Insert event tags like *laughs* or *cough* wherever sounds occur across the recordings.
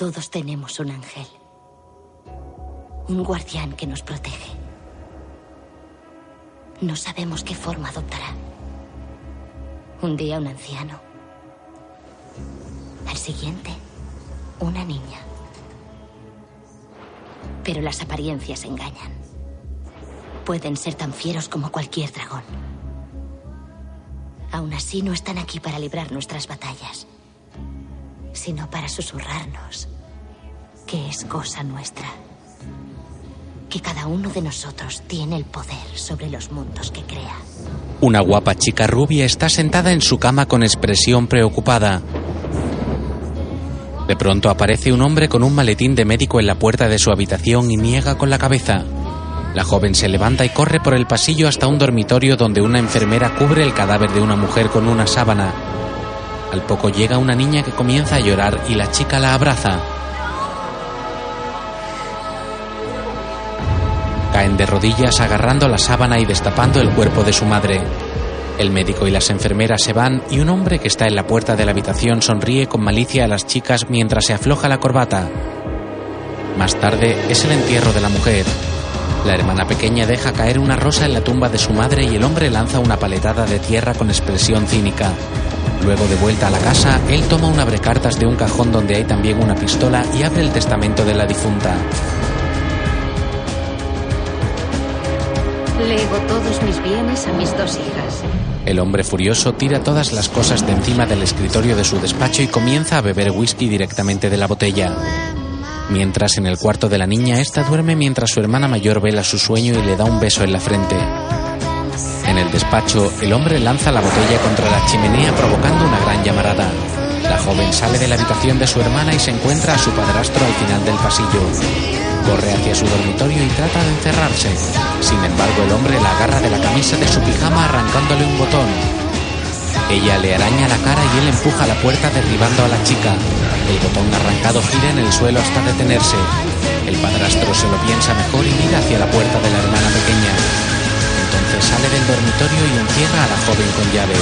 Todos tenemos un ángel. Un guardián que nos protege. No sabemos qué forma adoptará. Un día un anciano. Al siguiente, una niña. Pero las apariencias engañan. Pueden ser tan fieros como cualquier dragón. Aún así no están aquí para librar nuestras batallas, sino para susurrarnos que es cosa nuestra. Que cada uno de nosotros tiene el poder sobre los mundos que crea. Una guapa chica rubia está sentada en su cama con expresión preocupada. De pronto aparece un hombre con un maletín de médico en la puerta de su habitación y niega con la cabeza. La joven se levanta y corre por el pasillo hasta un dormitorio donde una enfermera cubre el cadáver de una mujer con una sábana. Al poco llega una niña que comienza a llorar y la chica la abraza. Caen de rodillas agarrando la sábana y destapando el cuerpo de su madre. El médico y las enfermeras se van y un hombre que está en la puerta de la habitación sonríe con malicia a las chicas mientras se afloja la corbata. Más tarde es el entierro de la mujer. La hermana pequeña deja caer una rosa en la tumba de su madre y el hombre lanza una paletada de tierra con expresión cínica. Luego de vuelta a la casa, él toma un abrecartas de un cajón donde hay también una pistola y abre el testamento de la difunta. Lego todos mis bienes a mis dos hijas. El hombre furioso tira todas las cosas de encima del escritorio de su despacho y comienza a beber whisky directamente de la botella. Mientras en el cuarto de la niña, esta duerme mientras su hermana mayor vela su sueño y le da un beso en la frente. En el despacho, el hombre lanza la botella contra la chimenea provocando una gran llamarada. La joven sale de la habitación de su hermana y se encuentra a su padrastro al final del pasillo. Corre hacia su dormitorio y trata de encerrarse. Sin embargo, el hombre la agarra de la camisa de su pijama arrancándole un botón. Ella le araña la cara y él empuja la puerta derribando a la chica. El botón arrancado gira en el suelo hasta detenerse. El padrastro se lo piensa mejor y mira hacia la puerta de la hermana pequeña. Entonces sale del dormitorio y encierra a la joven con llave.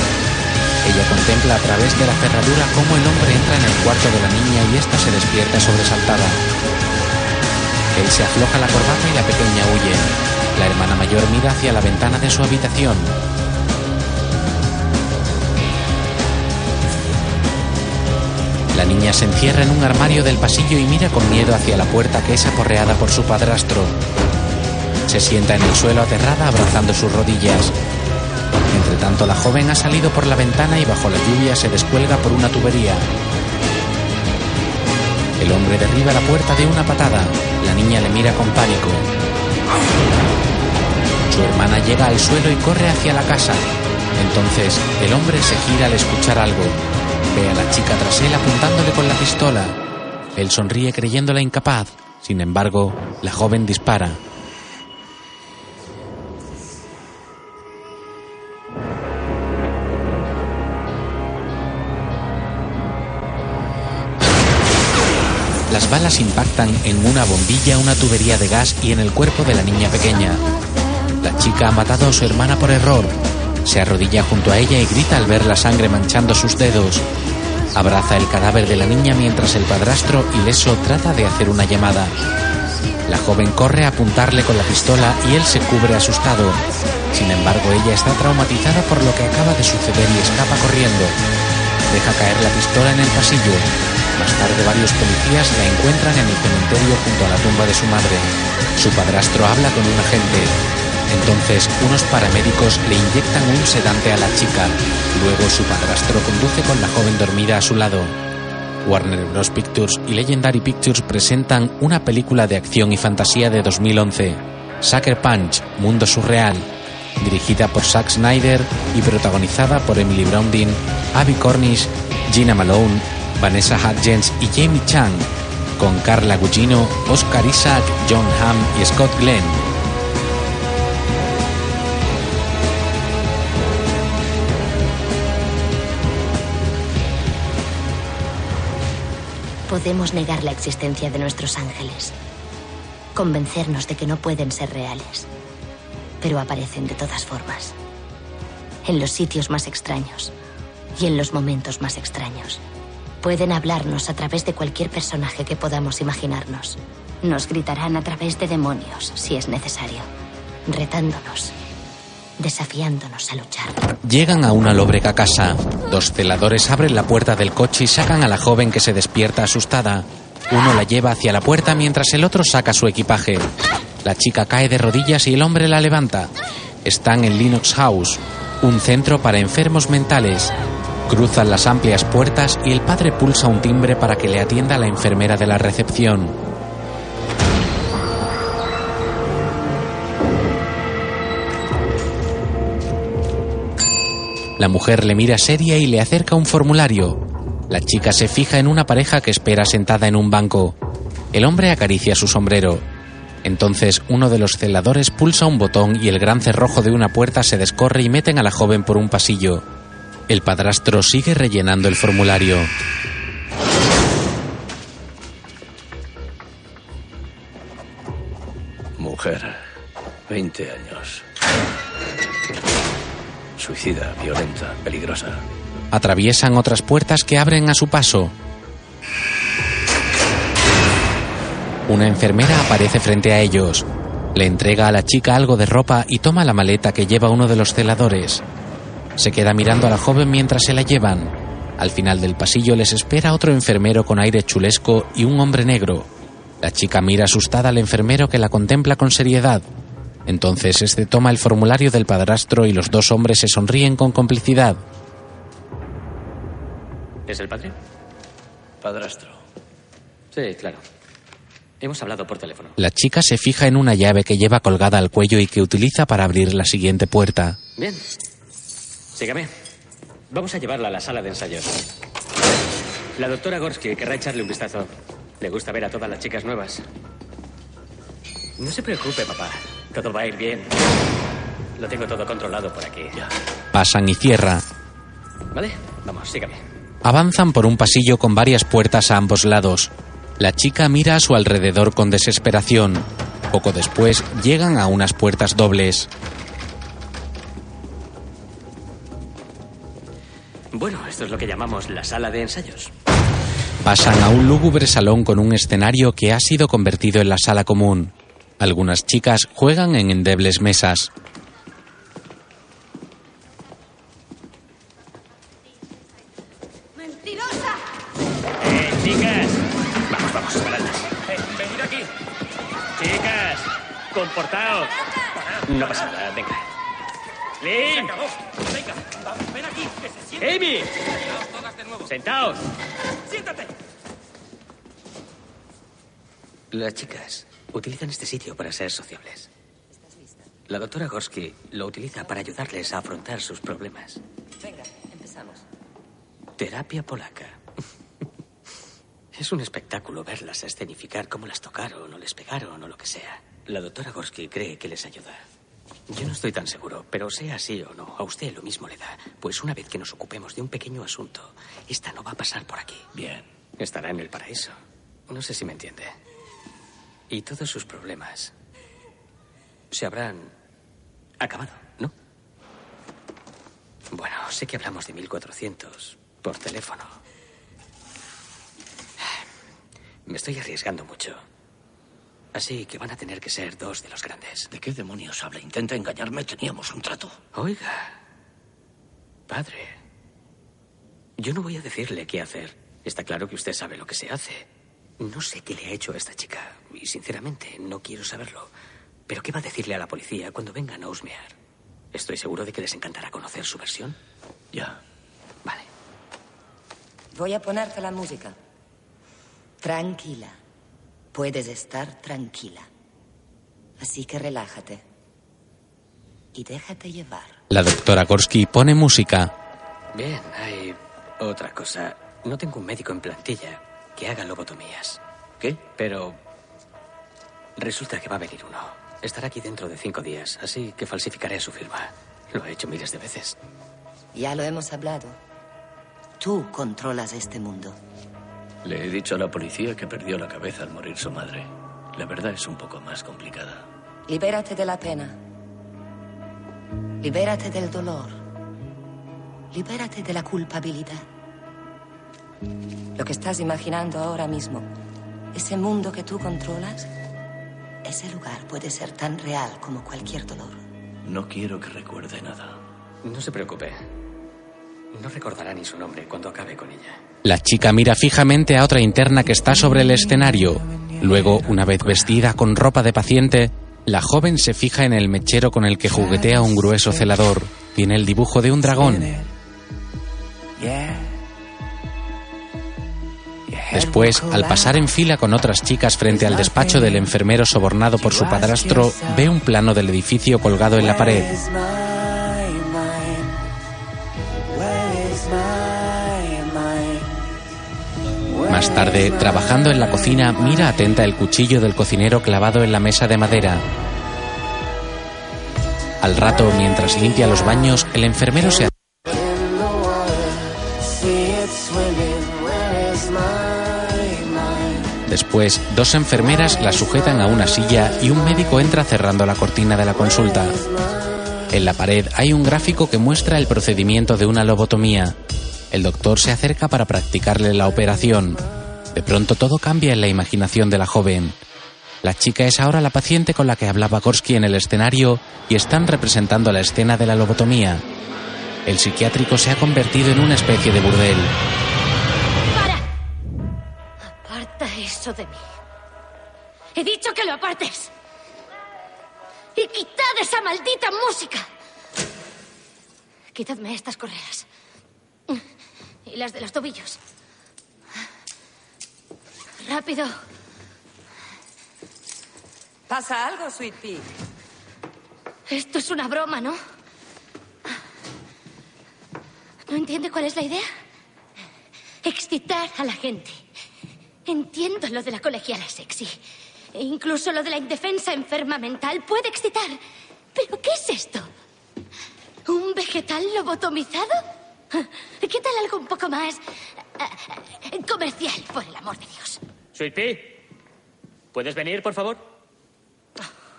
Ella contempla a través de la cerradura cómo el hombre entra en el cuarto de la niña y ésta se despierta sobresaltada. Él se afloja la corbata y la pequeña huye. La hermana mayor mira hacia la ventana de su habitación. La niña se encierra en un armario del pasillo y mira con miedo hacia la puerta que es aporreada por su padrastro. Se sienta en el suelo aterrada abrazando sus rodillas. Entre tanto, la joven ha salido por la ventana y bajo la lluvia se descuelga por una tubería. El hombre derriba la puerta de una patada. La niña le mira con pánico. Su hermana llega al suelo y corre hacia la casa. Entonces, el hombre se gira al escuchar algo. Ve a la chica tras él apuntándole con la pistola. Él sonríe creyéndola incapaz. Sin embargo, la joven dispara. Las balas impactan en una bombilla, una tubería de gas y en el cuerpo de la niña pequeña. La chica ha matado a su hermana por error. Se arrodilla junto a ella y grita al ver la sangre manchando sus dedos. Abraza el cadáver de la niña mientras el padrastro, ileso, trata de hacer una llamada. La joven corre a apuntarle con la pistola y él se cubre asustado. Sin embargo, ella está traumatizada por lo que acaba de suceder y escapa corriendo. Deja caer la pistola en el pasillo. Más tarde varios policías la encuentran en el cementerio junto a la tumba de su madre. Su padrastro habla con un agente. Entonces unos paramédicos le inyectan un sedante a la chica. Luego su padrastro conduce con la joven dormida a su lado. Warner Bros. Pictures y Legendary Pictures presentan una película de acción y fantasía de 2011, Sucker Punch, Mundo Surreal, dirigida por Zack Snyder y protagonizada por Emily Browning, Abby Cornish, Gina Malone, Vanessa Hudgens y Jamie Chan, con Carla Gugino, Oscar Isaac, John Hamm y Scott Glenn. Podemos negar la existencia de nuestros ángeles, convencernos de que no pueden ser reales, pero aparecen de todas formas, en los sitios más extraños y en los momentos más extraños. Pueden hablarnos a través de cualquier personaje que podamos imaginarnos. Nos gritarán a través de demonios, si es necesario, retándonos, desafiándonos a luchar. Llegan a una lóbrega casa. Dos celadores abren la puerta del coche y sacan a la joven que se despierta asustada. Uno la lleva hacia la puerta mientras el otro saca su equipaje. La chica cae de rodillas y el hombre la levanta. Están en Linux House, un centro para enfermos mentales. Cruzan las amplias puertas y el padre pulsa un timbre para que le atienda la enfermera de la recepción. La mujer le mira seria y le acerca un formulario. La chica se fija en una pareja que espera sentada en un banco. El hombre acaricia su sombrero. Entonces uno de los celadores pulsa un botón y el gran cerrojo de una puerta se descorre y meten a la joven por un pasillo. El padrastro sigue rellenando el formulario. Mujer, 20 años. Suicida, violenta, peligrosa. Atraviesan otras puertas que abren a su paso. Una enfermera aparece frente a ellos. Le entrega a la chica algo de ropa y toma la maleta que lleva uno de los celadores. Se queda mirando a la joven mientras se la llevan. Al final del pasillo les espera otro enfermero con aire chulesco y un hombre negro. La chica mira asustada al enfermero que la contempla con seriedad. Entonces este toma el formulario del padrastro y los dos hombres se sonríen con complicidad. ¿Es el padre? Padrastro. Sí, claro. Hemos hablado por teléfono. La chica se fija en una llave que lleva colgada al cuello y que utiliza para abrir la siguiente puerta. Bien. Sígame. Vamos a llevarla a la sala de ensayos. La doctora Gorsky querrá echarle un vistazo. Le gusta ver a todas las chicas nuevas. No se preocupe, papá. Todo va a ir bien. Lo tengo todo controlado por aquí. Pasan y cierra. ¿Vale? Vamos, sígame. Avanzan por un pasillo con varias puertas a ambos lados. La chica mira a su alrededor con desesperación. Poco después llegan a unas puertas dobles. Bueno, esto es lo que llamamos la sala de ensayos. Pasan a un lúgubre salón con un escenario que ha sido convertido en la sala común. Algunas chicas juegan en endebles mesas. ¡Mentirosa! ¡Eh, chicas! Vamos, vamos, paradlas. Eh, venid aquí. Chicas, comportaos. No pasa nada, venga. ¡Lynn! Venga, vamos, ven aquí, ¡Amy! todas de nuevo. ¡Sentaos! ¡Siéntate! Las chicas utilizan este sitio para ser sociables. La doctora Gorsky lo utiliza para ayudarles a afrontar sus problemas. Venga, empezamos. Terapia polaca. *laughs* Es un espectáculo verlas escenificar cómo las tocaron o les pegaron o lo que sea. La doctora Gorsky cree que les ayuda. Yo no estoy tan seguro, pero sea así o no, a usted lo mismo le da. Pues una vez que nos ocupemos de un pequeño asunto, esta no va a pasar por aquí. Bien. Estará en el paraíso. No sé si me entiende. Y todos sus problemas se habrán acabado, ¿no? Bueno, sé que hablamos de 1400 por teléfono. Me estoy arriesgando mucho. Así que van a tener que ser dos de los grandes. ¿De qué demonios habla? Intenta engañarme. Teníamos un trato. Oiga, padre, yo no voy a decirle qué hacer. Está claro que usted sabe lo que se hace. No sé qué le ha hecho a esta chica y sinceramente no quiero saberlo. Pero ¿qué va a decirle a la policía cuando vengan a husmear? Estoy seguro de que les encantará conocer su versión. Ya. Vale. Voy a ponerte la música. Tranquila. Puedes estar tranquila. Así que relájate. Y déjate llevar. La doctora Gorsky pone música. Bien, hay otra cosa. No tengo un médico en plantilla que haga lobotomías. ¿Qué? Pero resulta que va a venir uno. Estará aquí dentro de cinco días, así que falsificaré su firma. Lo he hecho miles de veces. Ya lo hemos hablado. Tú controlas este mundo. Le he dicho a la policía que perdió la cabeza al morir su madre. La verdad es un poco más complicada. Libérate de la pena. Libérate del dolor. Libérate de la culpabilidad. Lo que estás imaginando ahora mismo, ese mundo que tú controlas, ese lugar puede ser tan real como cualquier dolor. No quiero que recuerde nada. No se preocupe. No recordará ni su nombre cuando acabe con ella. La chica mira fijamente a otra interna que está sobre el escenario. Luego, una vez vestida con ropa de paciente, la joven se fija en el mechero con el que juguetea un grueso celador. Tiene el dibujo de un dragón. Después, al pasar en fila con otras chicas frente al despacho del enfermero sobornado por su padrastro, ve un plano del edificio colgado en la pared. Más tarde, trabajando en la cocina, mira atenta el cuchillo del cocinero clavado en la mesa de madera. Al rato, mientras limpia los baños, el enfermero se Después, dos enfermeras la sujetan a una silla y un médico entra cerrando la cortina de la consulta. En la pared hay un gráfico que muestra el procedimiento de una lobotomía. El doctor se acerca para practicarle la operación. De pronto todo cambia en la imaginación de la joven. La chica es ahora la paciente con la que hablaba Korsky en el escenario y están representando la escena de la lobotomía. El psiquiátrico se ha convertido en una especie de burdel. ¡Para! Aparta eso de mí. He dicho que lo apartes. Y quitad esa maldita música. Quitadme estas correas. Y las de los tobillos. Rápido. ¿Pasa algo, Sweet Pea? Esto es una broma, ¿no? ¿No entiende cuál es la idea? Excitar a la gente. Entiendo lo de la colegiala sexy. E incluso lo de la indefensa enferma mental puede excitar. ¿Pero qué es esto? ¿Un vegetal lobotomizado? *laughs* ¿Qué tal algo un poco más eh, comercial, por el amor de Dios? Sweet Pea, ¿puedes venir, por favor?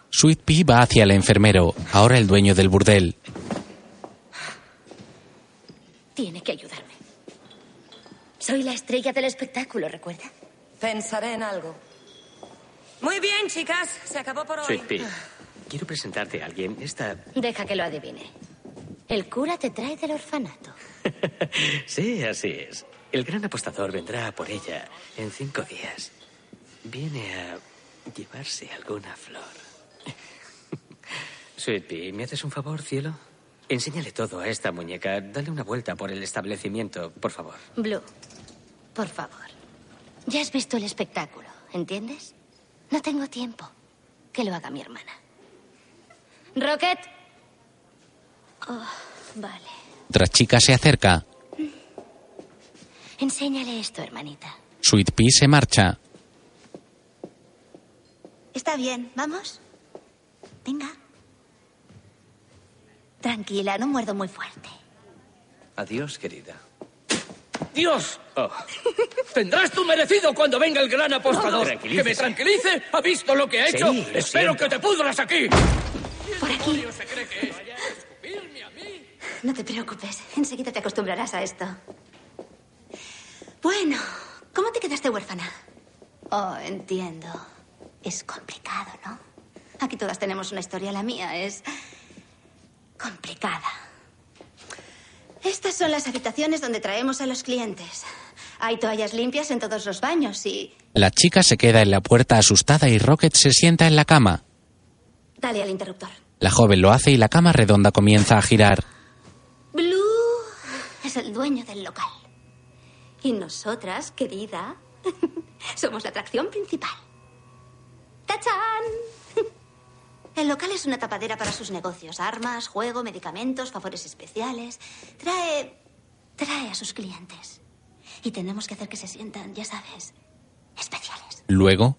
Sweet Pea va hacia el enfermero, ahora el dueño del burdel. Tiene que ayudarme. Soy la estrella del espectáculo, ¿recuerda? Pensaré en algo. Muy bien, chicas. Se acabó por hoy. Sweet Pea, quiero presentarte a alguien. Esta... Deja que lo adivine. El cura te trae del orfanato. Sí, así es. El gran apostador vendrá por ella en cinco días. Viene a llevarse alguna flor. *laughs* Sweet Pea, ¿me haces un favor, cielo? Enséñale todo a esta muñeca. Dale una vuelta por el establecimiento, por favor. Blue, por favor. Ya has visto el espectáculo, ¿entiendes? No tengo tiempo. Que lo haga mi hermana. Rocket. Oh, vale. Otra chica se acerca. Enséñale esto, hermanita. Sweet Pea se marcha. Está bien, ¿vamos? Venga. Tranquila, no muerdo muy fuerte. Adiós, querida. ¡Dios! *laughs* Tendrás tu merecido cuando venga el gran apostador. Tranquilícese. ¿Que me tranquilice? ¿Ha visto lo que ha Sí, hecho? lo Espero siento. que te pudras aquí. Por aquí. se cree que es? ¿Escupirme a mí? No te preocupes, enseguida te acostumbrarás a esto. Bueno, ¿cómo te quedaste huérfana? Oh, entiendo. Es complicado, ¿no? Aquí todas tenemos una historia, la mía es complicada. Estas son las habitaciones donde traemos a los clientes. Hay toallas limpias en todos los baños y... La chica se queda en la puerta asustada y Rocket se sienta en la cama. Dale al interruptor. La joven lo hace y la cama redonda comienza a girar. Es el dueño del local. Y nosotras, querida, *laughs* somos la atracción principal. ¡Tachán! El local es una tapadera para sus negocios. Armas, juego, medicamentos, favores especiales. Trae... trae a sus clientes. Y tenemos que hacer que se sientan, ya sabes, especiales. Luego,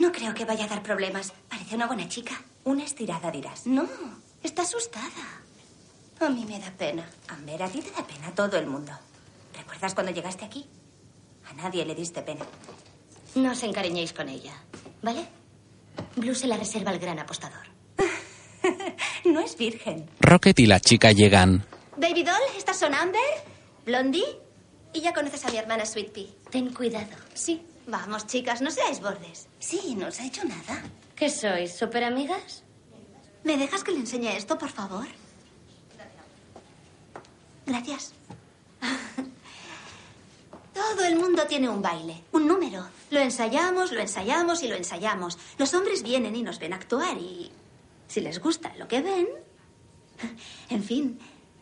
No creo que vaya a dar problemas. Parece una buena chica. Una estirada, dirás. No, está asustada. A mí me da pena. Amber, a ti te da pena todo el mundo. ¿Recuerdas cuando llegaste aquí? A nadie le diste pena. No os encariñéis con ella, ¿vale? Blue se la reserva al gran apostador. *laughs* No es virgen. Rocket y la chica llegan. Baby Doll, ¿estas son Amber? ¿Blondie? Y ya conoces a mi hermana Sweet Pea. Ten cuidado. Sí. Vamos, chicas, no seáis bordes. Sí, no os ha hecho nada. ¿Qué sois? ¿Súper amigas? ¿Me dejas que le enseñe esto, por favor? Gracias. Todo el mundo tiene un baile, un número. Lo ensayamos, lo ensayamos y lo ensayamos. Los hombres vienen y nos ven actuar y si les gusta lo que ven, en fin,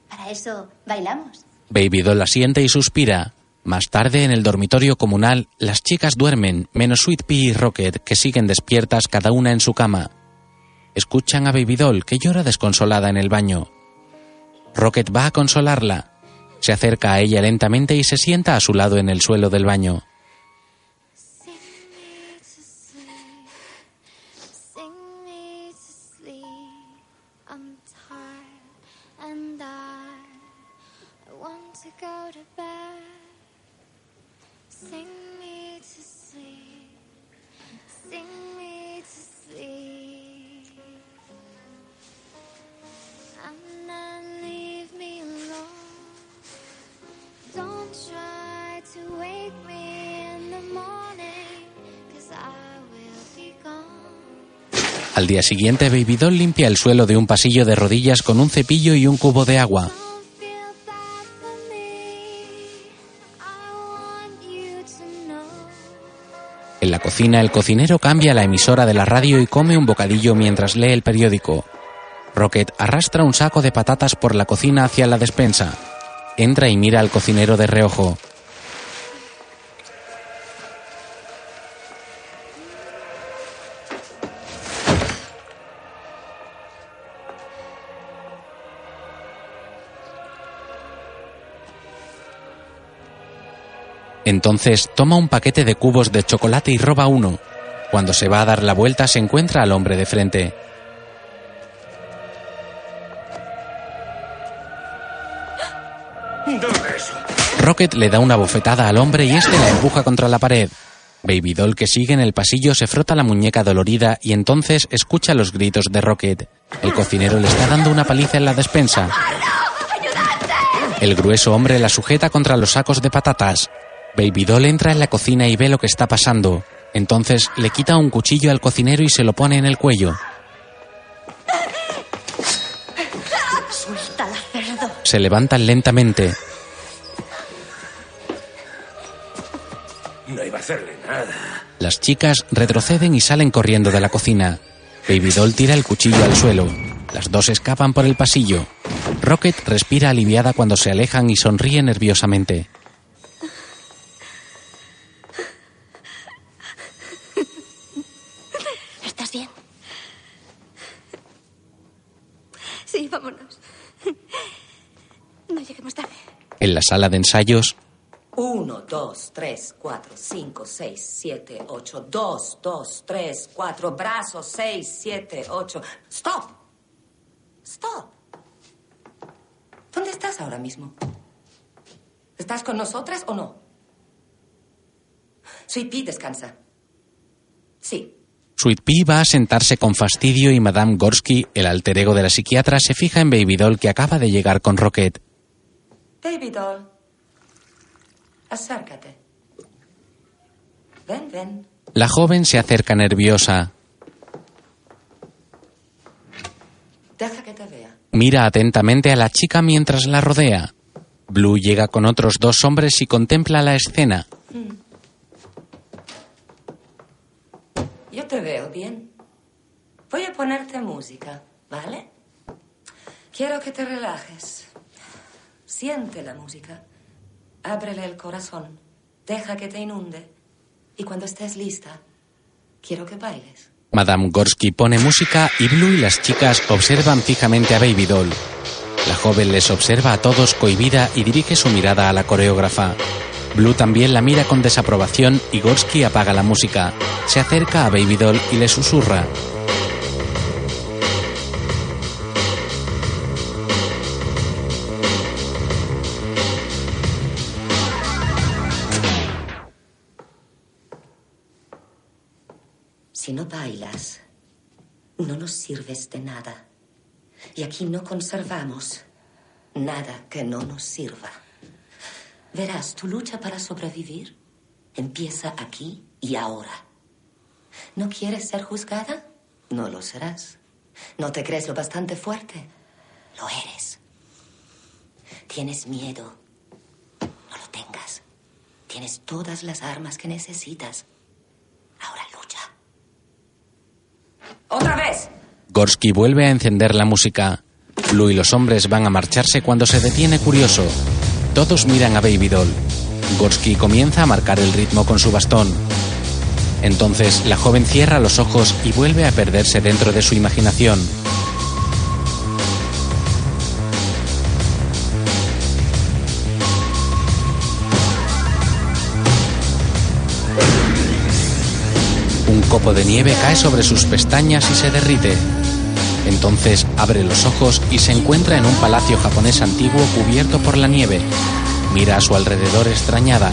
para eso bailamos. Baby Doll asiente y suspira. Más tarde, en el dormitorio comunal, las chicas duermen, menos Sweet Pea y Rocket, que siguen despiertas cada una en su cama. Escuchan a Baby Doll, que llora desconsolada en el baño. Rocket va a consolarla. Se acerca a ella lentamente y se sienta a su lado en el suelo del baño. Al día siguiente, Baby limpia el suelo de un pasillo de rodillas con un cepillo y un cubo de agua. En la cocina, el cocinero cambia la emisora de la radio y come un bocadillo mientras lee el periódico. Rocket arrastra un saco de patatas por la cocina hacia la despensa. Entra y mira al cocinero de reojo. Entonces toma un paquete de cubos de chocolate y roba uno. Cuando se va a dar la vuelta se encuentra al hombre de frente. Rocket le da una bofetada al hombre y este la empuja contra la pared. Baby Doll, que sigue en el pasillo, se frota la muñeca dolorida y entonces escucha los gritos de Rocket. El cocinero le está dando una paliza en la despensa. El grueso hombre la sujeta contra los sacos de patatas. Baby Doll entra en la cocina y ve lo que está pasando. Entonces le quita un cuchillo al cocinero y se lo pone en el cuello. Suéltala, cerdo. Se levantan lentamente. No iba a hacerle nada. Las chicas retroceden y salen corriendo de la cocina. Baby Doll tira el cuchillo al suelo. Las dos escapan por el pasillo. Rocket respira aliviada cuando se alejan y sonríe nerviosamente. ¿Estás bien? Sí, vámonos. No lleguemos tarde. En la sala de ensayos, Uno, dos, tres, cuatro, cinco, seis, siete, ocho. Dos, dos, tres, cuatro. Brazos, seis, siete, ocho. Stop. Stop. ¿Dónde estás ahora mismo? ¿Estás con nosotras o no? Sweet Pea descansa. Sí. Sweet Pea va a sentarse con fastidio y Madame Gorsky, el alter ego de la psiquiatra, se fija en Baby Doll que acaba de llegar con Rocket. Baby doll. Acércate. Ven, ven. La joven se acerca nerviosa. Deja que te vea. Mira atentamente a la chica mientras la rodea. Blue llega con otros dos hombres y contempla la escena. Hmm. Te veo bien. Voy a ponerte música, ¿vale? Quiero que te relajes. Siente la música. Ábrele el corazón. Deja que te inunde. Y cuando estés lista, quiero que bailes. Madame Gorsky pone música y Blue y las chicas observan fijamente a Baby Doll. La joven les observa a todos cohibida y dirige su mirada a la coreógrafa. Blue también la mira con desaprobación y Gorsky apaga la música. Se acerca a Baby Doll y le susurra. Si no bailas, no nos sirves de nada. Y aquí no conservamos nada que no nos sirva. Verás, tu lucha para sobrevivir empieza aquí y ahora. ¿No quieres ser juzgada? No lo serás. ¿No te crees lo bastante fuerte? Lo eres. Tienes miedo. No lo tengas. Tienes todas las armas que necesitas. Ahora lucha. ¡Otra vez! Gorsky vuelve a encender la música. Blue y los hombres van a marcharse cuando se detiene curioso. Todos miran a Baby Doll. Gorsky comienza a marcar el ritmo con su bastón. Entonces la joven cierra los ojos y vuelve a perderse dentro de su imaginación. Un copo de nieve cae sobre sus pestañas y se derrite. Entonces abre los ojos y se encuentra en un palacio japonés antiguo cubierto por la nieve. Mira a su alrededor extrañada.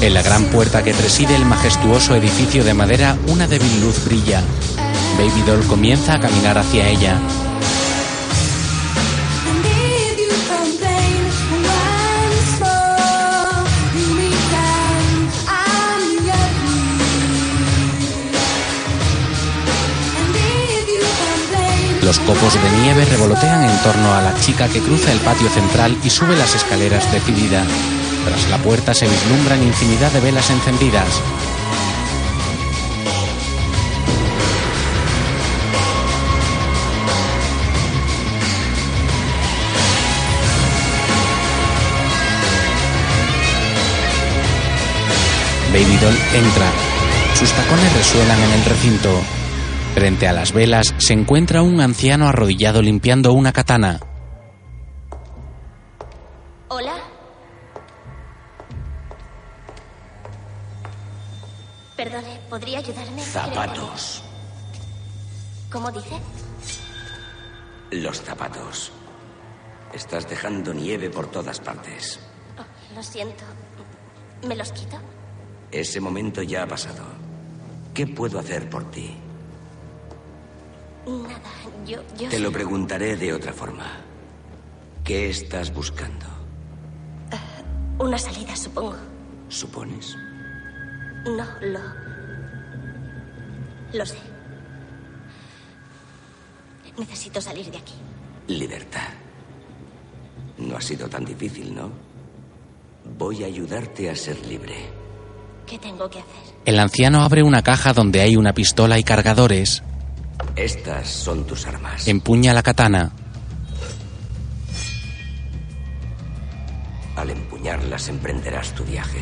En la gran puerta que preside el majestuoso edificio de madera, una débil luz brilla. Baby Doll comienza a caminar hacia ella. Los copos de nieve revolotean en torno a la chica que cruza el patio central y sube las escaleras decidida. Tras la puerta se vislumbran infinidad de velas encendidas. Baby Doll entra. Sus tacones resuenan en el recinto. Frente a las velas se encuentra un anciano arrodillado limpiando una katana. Hola. Perdone, ¿podría ayudarme? Zapatos. ¿Cómo dice? Los zapatos. Estás dejando nieve por todas partes. Oh, lo siento. ¿Me los quito? Ese momento ya ha pasado. ¿Qué puedo hacer por ti? Nada, yo... yo Te lo preguntaré de otra forma. ¿Qué estás buscando? Una salida, supongo. ¿Supones? No, lo... Lo sé. Necesito salir de aquí. Libertad. No ha sido tan difícil, ¿no? Voy a ayudarte a ser libre. ¿Qué tengo que hacer? El anciano abre una caja donde hay una pistola y cargadores. Estas son tus armas. Empuña la katana. Al empuñarlas emprenderás tu viaje.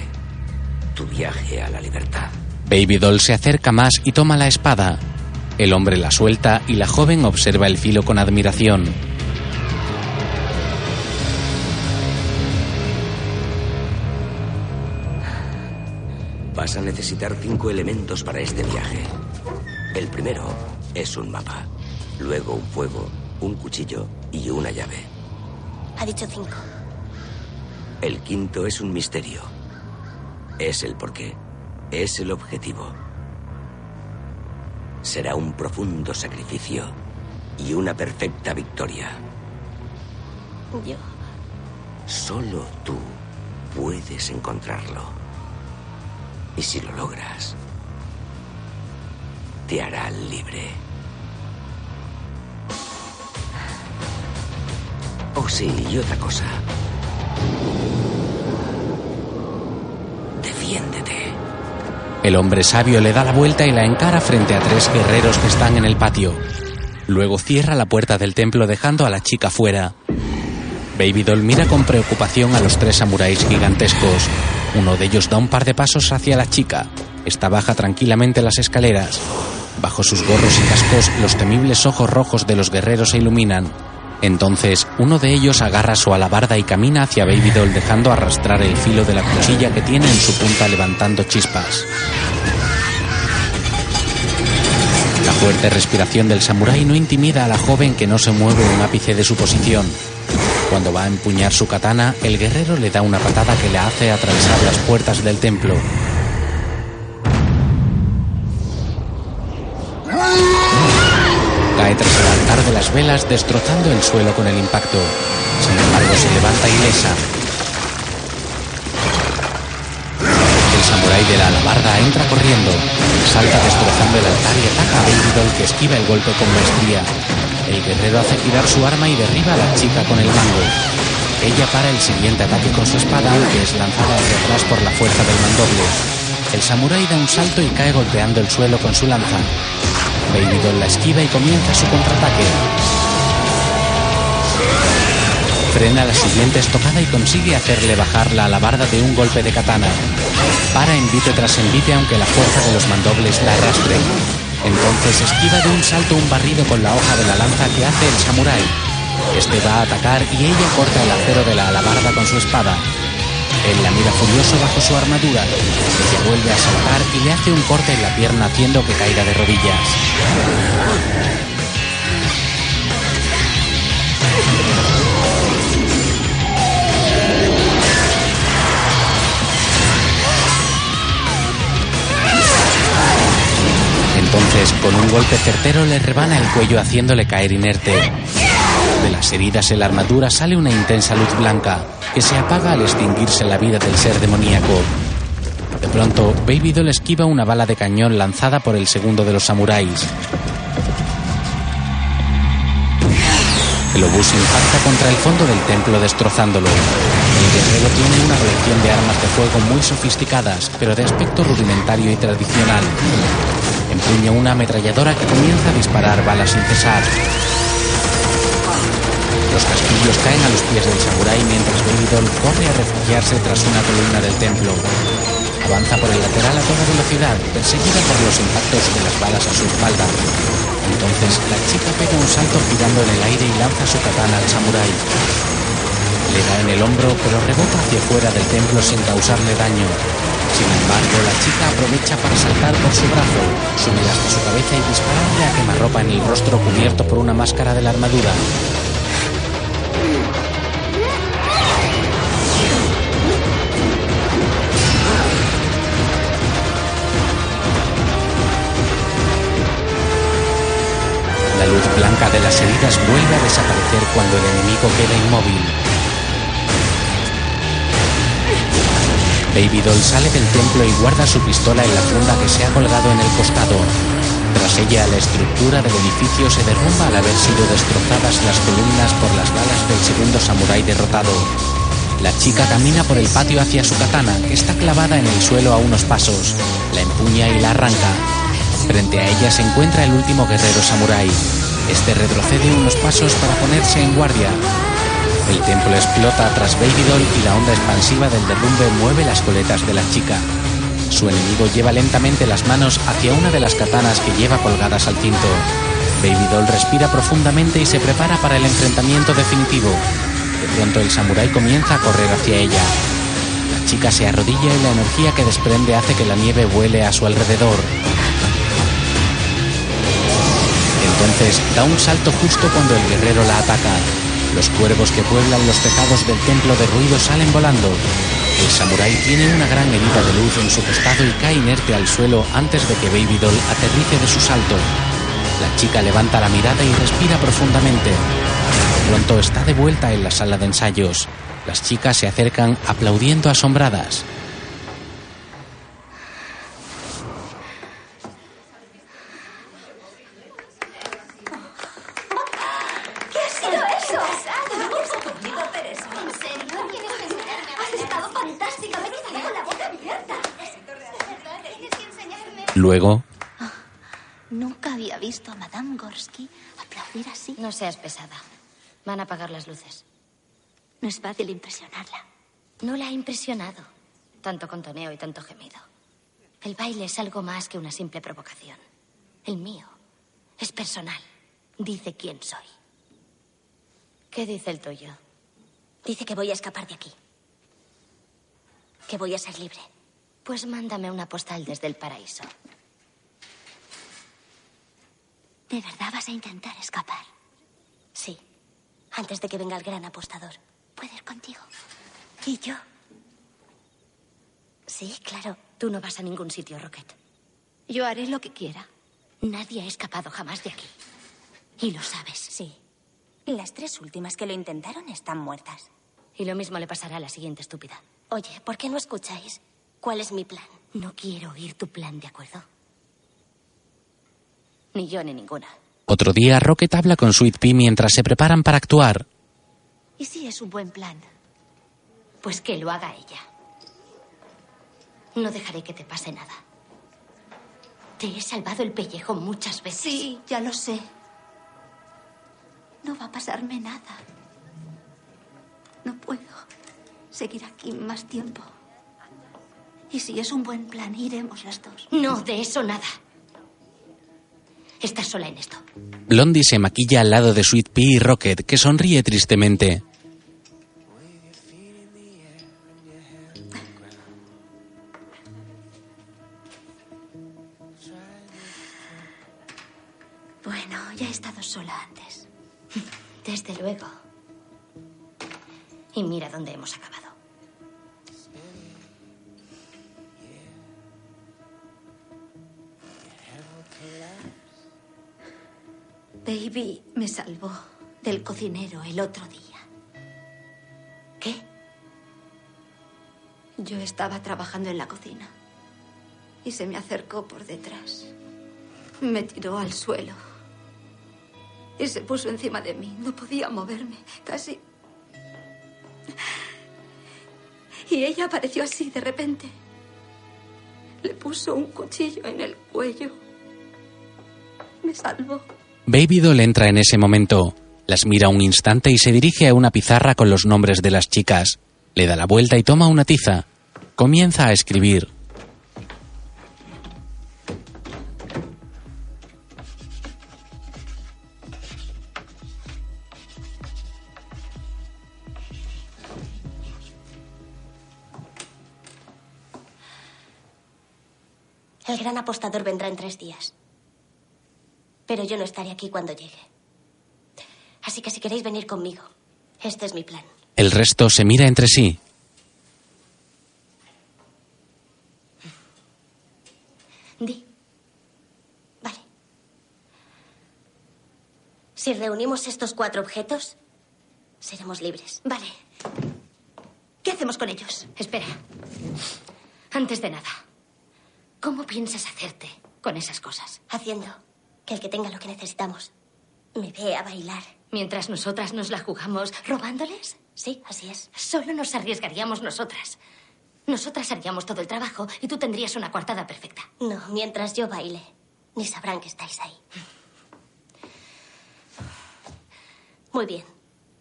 Tu viaje a la libertad. Baby Doll se acerca más y toma la espada. El hombre la suelta y la joven observa el filo con admiración. Vas a necesitar cinco elementos para este viaje. El primero es un mapa. Luego un fuego, un cuchillo y una llave. Ha dicho cinco. El quinto es un misterio. Es el porqué. Es el objetivo. Será un profundo sacrificio y una perfecta victoria. Yo... Solo tú puedes encontrarlo. Y si lo logras, te hará libre. Oh, sí, y otra cosa. Defiéndete. El hombre sabio le da la vuelta y la encara frente a tres guerreros que están en el patio. Luego cierra la puerta del templo dejando a la chica fuera. Baby Doll mira con preocupación a los tres samuráis gigantescos. Uno de ellos da un par de pasos hacia la chica. Esta baja tranquilamente las escaleras. Bajo sus gorros y cascos, los temibles ojos rojos de los guerreros se iluminan. Entonces, uno de ellos agarra su alabarda y camina hacia Baby Doll dejando arrastrar el filo de la cuchilla que tiene en su punta levantando chispas. La fuerte respiración del samurái no intimida a la joven que no se mueve un ápice de su posición. Cuando va a empuñar su katana, el guerrero le da una patada que le hace atravesar las puertas del templo. Cae tras el altar de las velas, destrozando el suelo con el impacto. Sin embargo, se levanta ilesa. El de la alabarda entra corriendo, salta destrozando el altar y ataca a Baby que esquiva el golpe con maestría. El guerrero hace girar su arma y derriba a la chica con el mango. Ella para el siguiente ataque con su espada, que es lanzada hacia atrás por la fuerza del mandoble. El samurái da un salto y cae golpeando el suelo con su lanza. Baby la esquiva y comienza su contraataque. Frena la siguiente estocada y consigue hacerle bajar la alabarda de un golpe de katana. Para envite tras envite aunque la fuerza de los mandobles la arrastre. Entonces esquiva de un salto un barrido con la hoja de la lanza que hace el samurái. Este va a atacar y ella corta el acero de la alabarda con su espada. Él la mira furioso bajo su armadura. Ella vuelve a saltar y le hace un corte en la pierna haciendo que caiga de rodillas. Entonces, con un golpe certero, le rebana el cuello haciéndole caer inerte. De las heridas en la armadura sale una intensa luz blanca, que se apaga al extinguirse la vida del ser demoníaco. De pronto, Baby Doll esquiva una bala de cañón lanzada por el segundo de los samuráis. El obús impacta contra el fondo del templo destrozándolo. El guerrero tiene una colección de armas de fuego muy sofisticadas, pero de aspecto rudimentario y tradicional. Empuña una ametralladora que comienza a disparar balas sin cesar. Los casquillos caen a los pies del samurái mientras Doll corre a refugiarse tras una columna del templo. Avanza por el lateral a toda velocidad, perseguida por los impactos de las balas a su espalda. Entonces la chica pega un salto girando en el aire y lanza su katana al samurái. Le da en el hombro, pero rebota hacia fuera del templo sin causarle daño. Sin embargo, la chica aprovecha para saltar por su brazo, subir hasta su cabeza y dispararle a quemarropa en el rostro cubierto por una máscara de la armadura. Blanca de las heridas vuelve a desaparecer cuando el enemigo queda inmóvil. Baby Doll sale del templo y guarda su pistola en la funda que se ha colgado en el costado. Tras ella, la estructura del edificio se derrumba al haber sido destrozadas las columnas por las balas del segundo samurái derrotado. La chica camina por el patio hacia su katana, que está clavada en el suelo a unos pasos. La empuña y la arranca. Frente a ella se encuentra el último guerrero samurái. Este retrocede unos pasos para ponerse en guardia. El templo explota tras Baby Doll y la onda expansiva del derrumbe mueve las coletas de la chica. Su enemigo lleva lentamente las manos hacia una de las katanas que lleva colgadas al cinto. Baby Doll respira profundamente y se prepara para el enfrentamiento definitivo. De pronto el samurái comienza a correr hacia ella. La chica se arrodilla y la energía que desprende hace que la nieve vuele a su alrededor. Entonces da un salto justo cuando el guerrero la ataca. Los cuervos que pueblan los tejados del templo de ruido salen volando. El samurái tiene una gran herida de luz en su costado y cae inerte al suelo antes de que Baby Doll aterrice de su salto. La chica levanta la mirada y respira profundamente. Pronto está de vuelta en la sala de ensayos. Las chicas se acercan aplaudiendo asombradas. ¿Qué ha sido eso? ¿No quieres conmigo hacer eso? ¿En serio? ¿Quieres enseñarme a Has estado fantástica. Me he quedado con la boca abierta. Tienes que Luego, Nunca había visto a Madame Gorsky aplaudir así. No seas pesada. Van a apagar las luces. No es fácil impresionarla. No la ha impresionado. Tanto contoneo y tanto gemido. El baile es algo más que una simple provocación. El mío es personal. Dice quién soy. ¿Qué dice el tuyo? Dice que voy a escapar de aquí. Que voy a ser libre. Pues mándame una postal desde el paraíso. ¿De verdad vas a intentar escapar? Sí. Antes de que venga el gran apostador. ¿Puedo ir contigo? ¿Y yo? Sí, claro. Tú no vas a ningún sitio, Rocket. Yo haré lo que quiera. Nadie ha escapado jamás de aquí. Y lo sabes. Sí. Las tres últimas que lo intentaron están muertas. Y lo mismo le pasará a la siguiente estúpida. Oye, ¿por qué no escucháis? ¿Cuál es mi plan? No quiero oír tu plan, ¿de acuerdo? Ni yo ni ninguna. Otro día, Rocket habla con Sweet Pea mientras se preparan para actuar. ¿Y si es un buen plan? Pues que lo haga ella. No dejaré que te pase nada. Te he salvado el pellejo muchas veces. Sí, ya lo sé. No va a pasarme nada. No puedo seguir aquí más tiempo. Y si es un buen plan, iremos las dos. No, de eso nada. Estás sola en esto. Blondie se maquilla al lado de Sweet Pea y Rocket, que sonríe tristemente. Bueno, ya he estado sola antes. Desde luego. Y mira dónde hemos acabado. Baby me salvó del cocinero el otro día. ¿Qué? Yo estaba trabajando en la cocina y se me acercó por detrás. Me tiró al suelo y se puso encima de mí. No podía moverme, casi. Y ella apareció así de repente. Le puso un cuchillo en el cuello. Me salvó. Baby Doll entra en ese momento. Las mira un instante y se dirige a una pizarra con los nombres de las chicas. Le da la vuelta y toma una tiza. Comienza a escribir. El gran apostador vendrá en tres días. Pero yo no estaré aquí cuando llegue. Así que si queréis venir conmigo, este es mi plan. El resto se mira entre sí. Di. Vale. Si reunimos estos cuatro objetos, seremos libres. Vale. ¿Qué hacemos con ellos? Espera. Antes de nada, ¿cómo piensas hacerte con esas cosas? Haciendo que el que tenga lo que necesitamos me vea bailar. Mientras nosotras nos la jugamos robándoles. Sí, así es. Solo nos arriesgaríamos nosotras. Nosotras haríamos todo el trabajo y tú tendrías una coartada perfecta. No, mientras yo baile, ni sabrán que estáis ahí. Muy bien.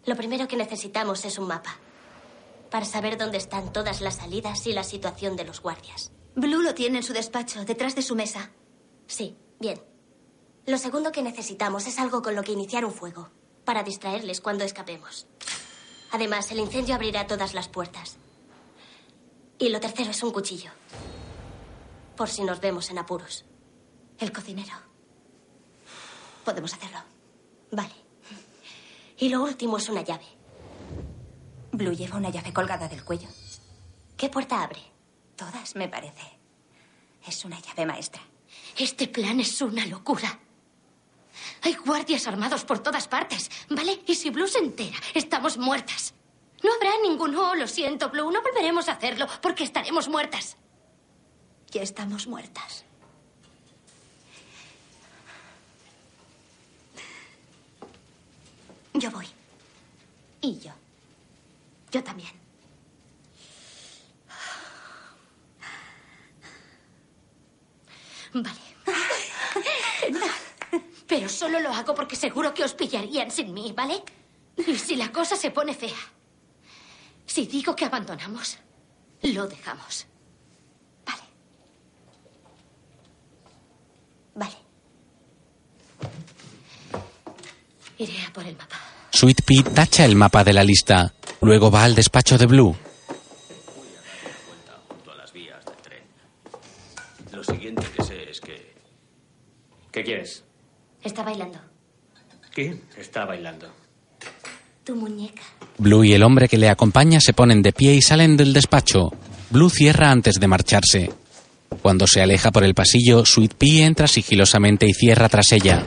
Lo primero que necesitamos es un mapa. Para saber dónde están todas las salidas y la situación de los guardias. Blue lo tiene en su despacho, detrás de su mesa. Sí, bien. Lo segundo que necesitamos es algo con lo que iniciar un fuego, para distraerles cuando escapemos. Además, el incendio abrirá todas las puertas. Y lo tercero es un cuchillo. Por si nos vemos en apuros. El cocinero. Podemos hacerlo. Vale. Y lo último es una llave. Blue lleva una llave colgada del cuello. ¿Qué puerta abre? Todas, me parece. Es una llave maestra. Este plan es una locura. Hay guardias armados por todas partes, ¿vale? Y si Blue se entera, estamos muertas. No habrá ninguno, lo siento, Blue, no volveremos a hacerlo porque estaremos muertas. Ya estamos muertas. Yo voy. Y yo. Yo también. Vale. *laughs* Pero solo lo hago porque seguro que os pillarían sin mí, ¿vale? Y si la cosa se pone fea. Si digo que abandonamos, lo dejamos. Vale. Vale. Iré a por el mapa. Sweet Pea tacha el mapa de la lista. Luego va al despacho de Blue. junto a las vías del tren. Lo siguiente que sé es que... ¿Qué quieres? Está bailando. ¿Quién está bailando? Tu muñeca. Blue y el hombre que le acompaña se ponen de pie y salen del despacho. Blue cierra antes de marcharse. Cuando se aleja por el pasillo, Sweet Pea entra sigilosamente y cierra tras ella.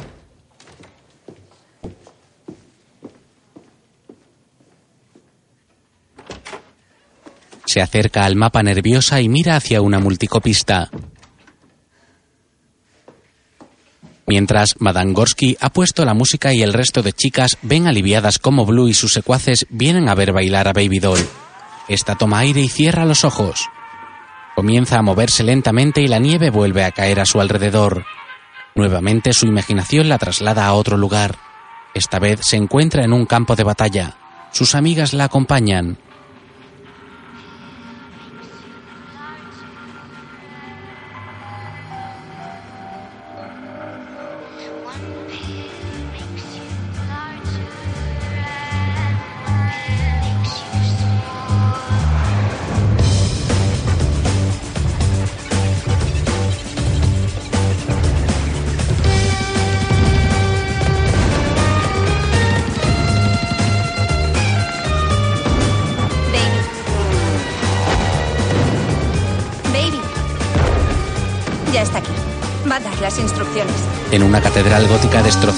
Se acerca al mapa nerviosa y mira hacia una multicopista. Mientras, Madame Gorsky ha puesto la música y el resto de chicas ven aliviadas como Blue y sus secuaces vienen a ver bailar a Baby Doll. Esta toma aire y cierra los ojos. Comienza a moverse lentamente y la nieve vuelve a caer a su alrededor. Nuevamente su imaginación la traslada a otro lugar. Esta vez se encuentra en un campo de batalla. Sus amigas la acompañan.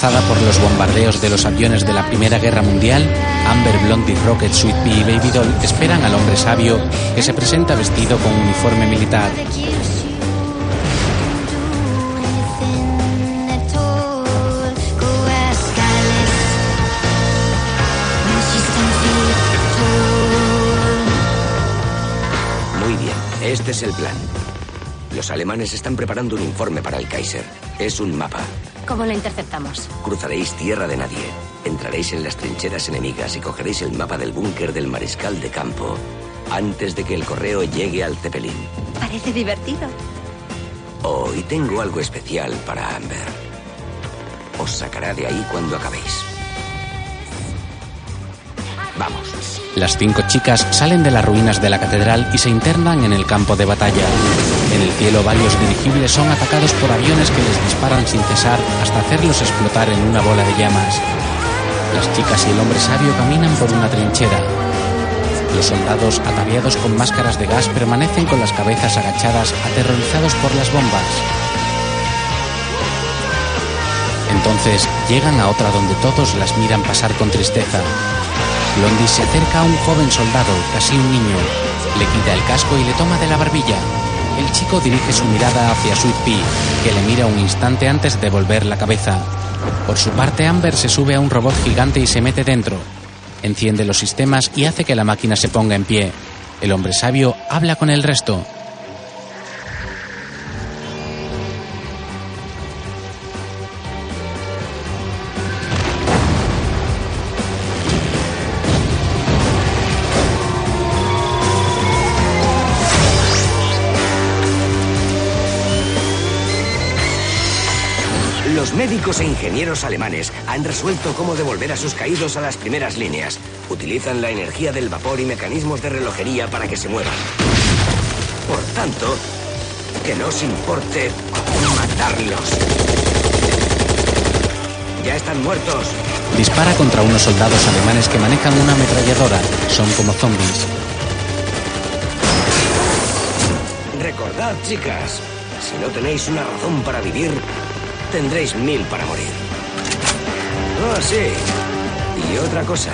Por los bombardeos de los aviones de la Primera Guerra Mundial, Amber, Blondie, Rocket, Sweet Pea y Baby Doll esperan al hombre sabio que se presenta vestido con uniforme militar. Muy bien, este es el plan. Los alemanes están preparando un informe para el Kaiser. Es un mapa. ¿Cómo lo interceptamos? Cruzaréis tierra de nadie. Entraréis en las trincheras enemigas y cogeréis el mapa del búnker del mariscal de campo antes de que el correo llegue al Zeppelin. Parece divertido. Oh, y tengo algo especial para Amber. Os sacará de ahí cuando acabéis. Vamos. Las cinco chicas salen de las ruinas de la catedral y se internan en el campo de batalla. En el cielo varios dirigibles son atacados por aviones que les disparan sin cesar hasta hacerlos explotar en una bola de llamas. Las chicas y el hombre sabio caminan por una trinchera. Los soldados, ataviados con máscaras de gas, permanecen con las cabezas agachadas, aterrorizados por las bombas. Entonces llegan a otra donde todos las miran pasar con tristeza. Blondie se acerca a un joven soldado, casi un niño. Le quita el casco y le toma de la barbilla. El chico dirige su mirada hacia Sweet Pea, que le mira un instante antes de volver la cabeza. Por su parte, Amber se sube a un robot gigante y se mete dentro. Enciende los sistemas y hace que la máquina se ponga en pie. El hombre sabio habla con el resto. Ingenieros alemanes han resuelto cómo devolver a sus caídos a las primeras líneas. Utilizan la energía del vapor y mecanismos de relojería para que se muevan. Por tanto, que no os importe matarlos. Ya están muertos. Dispara contra unos soldados alemanes que manejan una ametralladora. Son como zombies. Recordad, chicas, si no tenéis una razón para vivir, tendréis mil para morir. Oh, sí. Y otra cosa.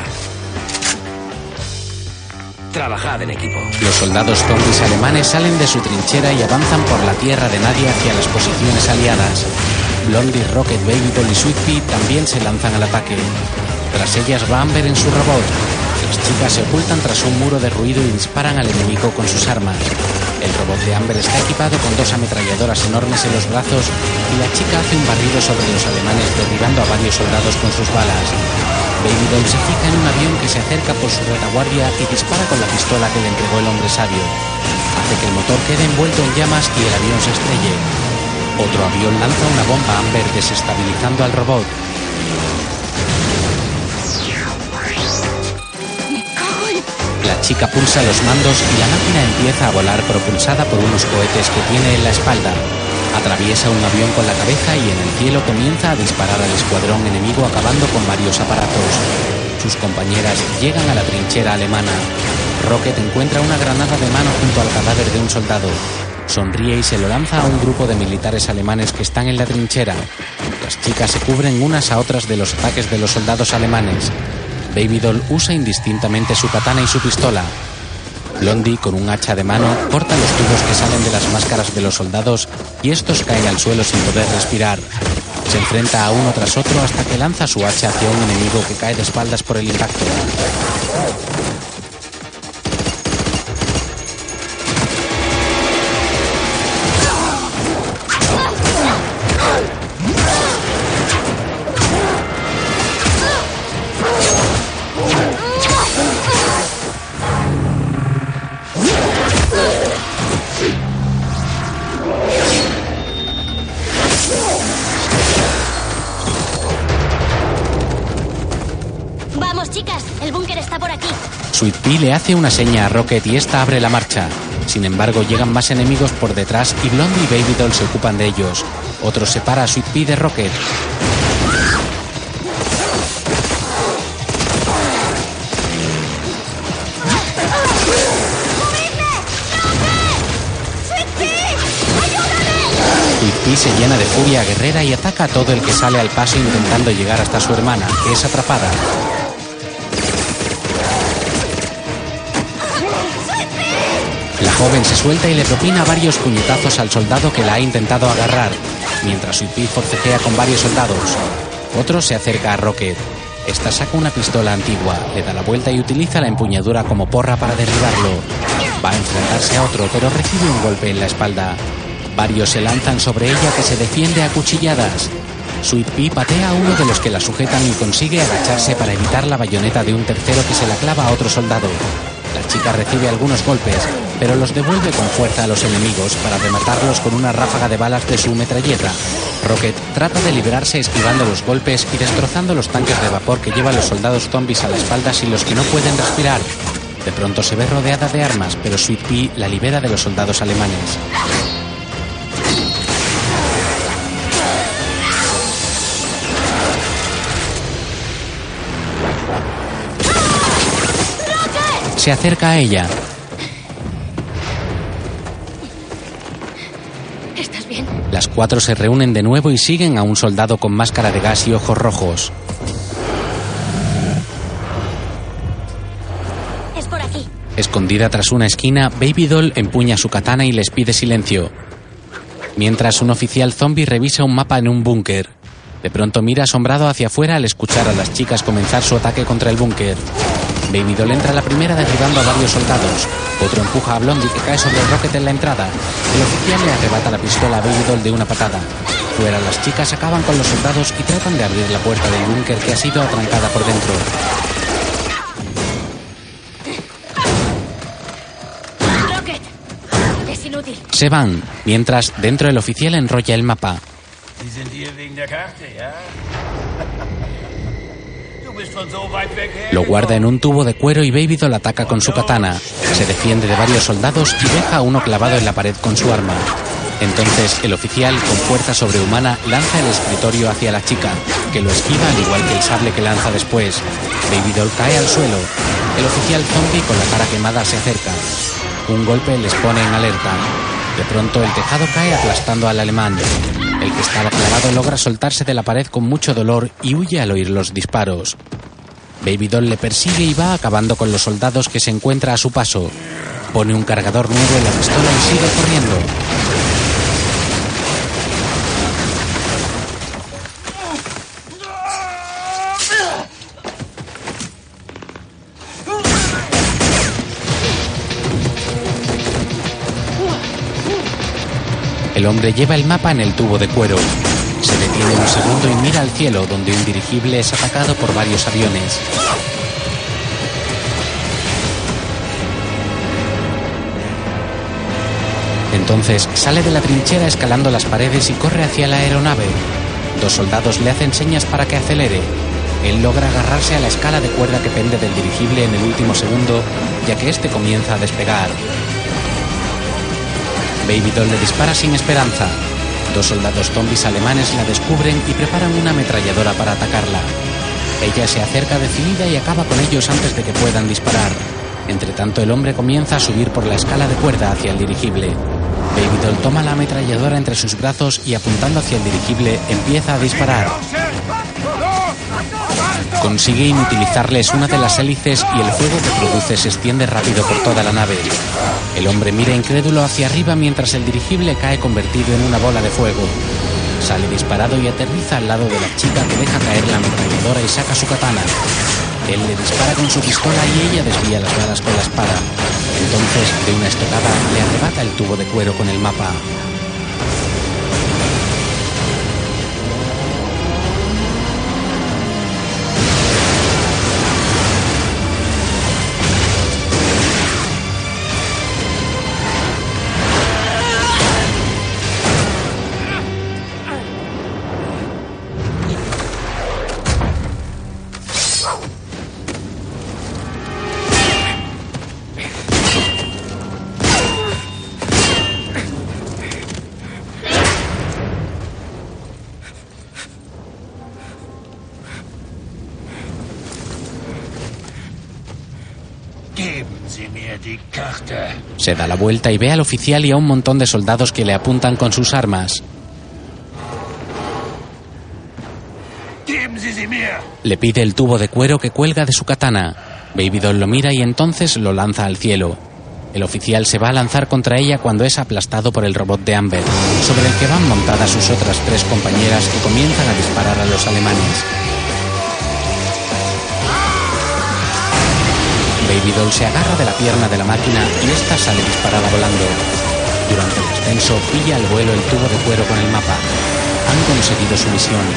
Trabajad en equipo. Los soldados zombies alemanes salen de su trinchera y avanzan por la tierra de nadie hacia las posiciones aliadas. Blondie, Rocket, Baby Doll y Sweet Pea también se lanzan al ataque. Tras ellas va Amber en su robot. Las chicas se ocultan tras un muro de ruido y disparan al enemigo con sus armas. El robot de Amber está equipado con dos ametralladoras enormes en los brazos y la chica hace un barrido sobre los alemanes derribando a varios soldados con sus balas. Baby Doll se fija en un avión que se acerca por su retaguardia y dispara con la pistola que le entregó el hombre sabio. Hace que el motor quede envuelto en llamas y el avión se estrelle. Otro avión lanza una bomba Amber desestabilizando al robot. La chica pulsa los mandos y la máquina empieza a volar propulsada por unos cohetes que tiene en la espalda. Atraviesa un avión con la cabeza y en el cielo comienza a disparar al escuadrón enemigo acabando con varios aparatos. Sus compañeras llegan a la trinchera alemana. Rocket encuentra una granada de mano junto al cadáver de un soldado. Sonríe y se lo lanza a un grupo de militares alemanes que están en la trinchera. Las chicas se cubren unas a otras de los ataques de los soldados alemanes. Baby Doll usa indistintamente su katana y su pistola. Blondie, con un hacha de mano, corta los tubos que salen de las máscaras de los soldados y estos caen al suelo sin poder respirar. Se enfrenta a uno tras otro hasta que lanza su hacha hacia un enemigo que cae de espaldas por el impacto. Aquí. Sweet Pea le hace una seña a Rocket y esta abre la marcha. Sin embargo, llegan más enemigos por detrás y Blondie y Baby Doll se ocupan de ellos. Otro separa a Sweet Pea de Rocket. Sweet se llena de furia guerrera y ataca a todo el que sale al paso intentando llegar hasta su hermana, que es atrapada. Joven se suelta y le propina varios puñetazos al soldado que la ha intentado agarrar, mientras Pea forcejea con varios soldados. Otro se acerca a Rocket. Esta saca una pistola antigua, le da la vuelta y utiliza la empuñadura como porra para derribarlo. Va a enfrentarse a otro, pero recibe un golpe en la espalda. Varios se lanzan sobre ella que se defiende a cuchilladas. Sweet Pea patea a uno de los que la sujetan y consigue agacharse para evitar la bayoneta de un tercero que se la clava a otro soldado. La chica recibe algunos golpes, pero los devuelve con fuerza a los enemigos para rematarlos con una ráfaga de balas de su metralleta. Rocket trata de liberarse esquivando los golpes y destrozando los tanques de vapor que llevan los soldados zombies a la espalda y los que no pueden respirar. De pronto se ve rodeada de armas, pero Sweet Pea la libera de los soldados alemanes. Se acerca a ella. Las cuatro se reúnen de nuevo y siguen a un soldado con máscara de gas y ojos rojos. Es por aquí. Escondida tras una esquina, Baby Doll empuña su katana y les pide silencio. Mientras un oficial zombie revisa un mapa en un búnker. De pronto mira asombrado hacia afuera al escuchar a las chicas comenzar su ataque contra el búnker. Baby Doll entra la primera derribando a varios soldados. Otro empuja a Blondie que cae sobre Rocket en la entrada. El oficial le arrebata la pistola a Baby Doll de una patada. Fuera las chicas acaban con los soldados y tratan de abrir la puerta del búnker que ha sido atrancada por dentro. Rocket. Es inútil. Se van, mientras dentro el oficial enrolla el mapa. Lo guarda en un tubo de cuero y Baby Doll ataca con su katana. Se defiende de varios soldados y deja a uno clavado en la pared con su arma. Entonces el oficial, con fuerza sobrehumana, lanza el escritorio hacia la chica, que lo esquiva al igual que el sable que lanza después. Baby Doll cae al suelo. El oficial zombie con la cara quemada se acerca. Un golpe les pone en alerta. De pronto el tejado cae aplastando al alemán. El que estaba clavado logra soltarse de la pared con mucho dolor y huye al oír los disparos. Baby Doll le persigue y va acabando con los soldados que se encuentra a su paso. Pone un cargador nuevo en la pistola y sigue corriendo. El hombre lleva el mapa en el tubo de cuero. Se detiene un segundo y mira al cielo, donde un dirigible es atacado por varios aviones. Entonces sale de la trinchera escalando las paredes y corre hacia la aeronave. Dos soldados le hacen señas para que acelere. Él logra agarrarse a la escala de cuerda que pende del dirigible en el último segundo, ya que este comienza a despegar. Baby Doll le dispara sin esperanza. Dos soldados zombies alemanes la descubren y preparan una ametralladora para atacarla. Ella se acerca decidida y acaba con ellos antes de que puedan disparar. Entre tanto, el hombre comienza a subir por la escala de cuerda hacia el dirigible. Baby Doll toma la ametralladora entre sus brazos y apuntando hacia el dirigible empieza a disparar. Consigue inutilizarles una de las hélices y el fuego que produce se extiende rápido por toda la nave. El hombre mira incrédulo hacia arriba mientras el dirigible cae convertido en una bola de fuego. Sale disparado y aterriza al lado de la chica que deja caer la ametralladora y saca su katana. Él le dispara con su pistola y ella desvía las balas con la espada. Entonces, de una estocada, le arrebata el tubo de cuero con el mapa. Se da la vuelta y ve al oficial y a un montón de soldados que le apuntan con sus armas. Le pide el tubo de cuero que cuelga de su katana. Baby Doll lo mira y entonces lo lanza al cielo. El oficial se va a lanzar contra ella cuando es aplastado por el robot de Amber, sobre el que van montadas sus otras tres compañeras que comienzan a disparar a los alemanes. Doll se agarra de la pierna de la máquina y esta sale disparada volando. Durante el descenso pilla al vuelo el tubo de cuero con el mapa. Han conseguido su misión.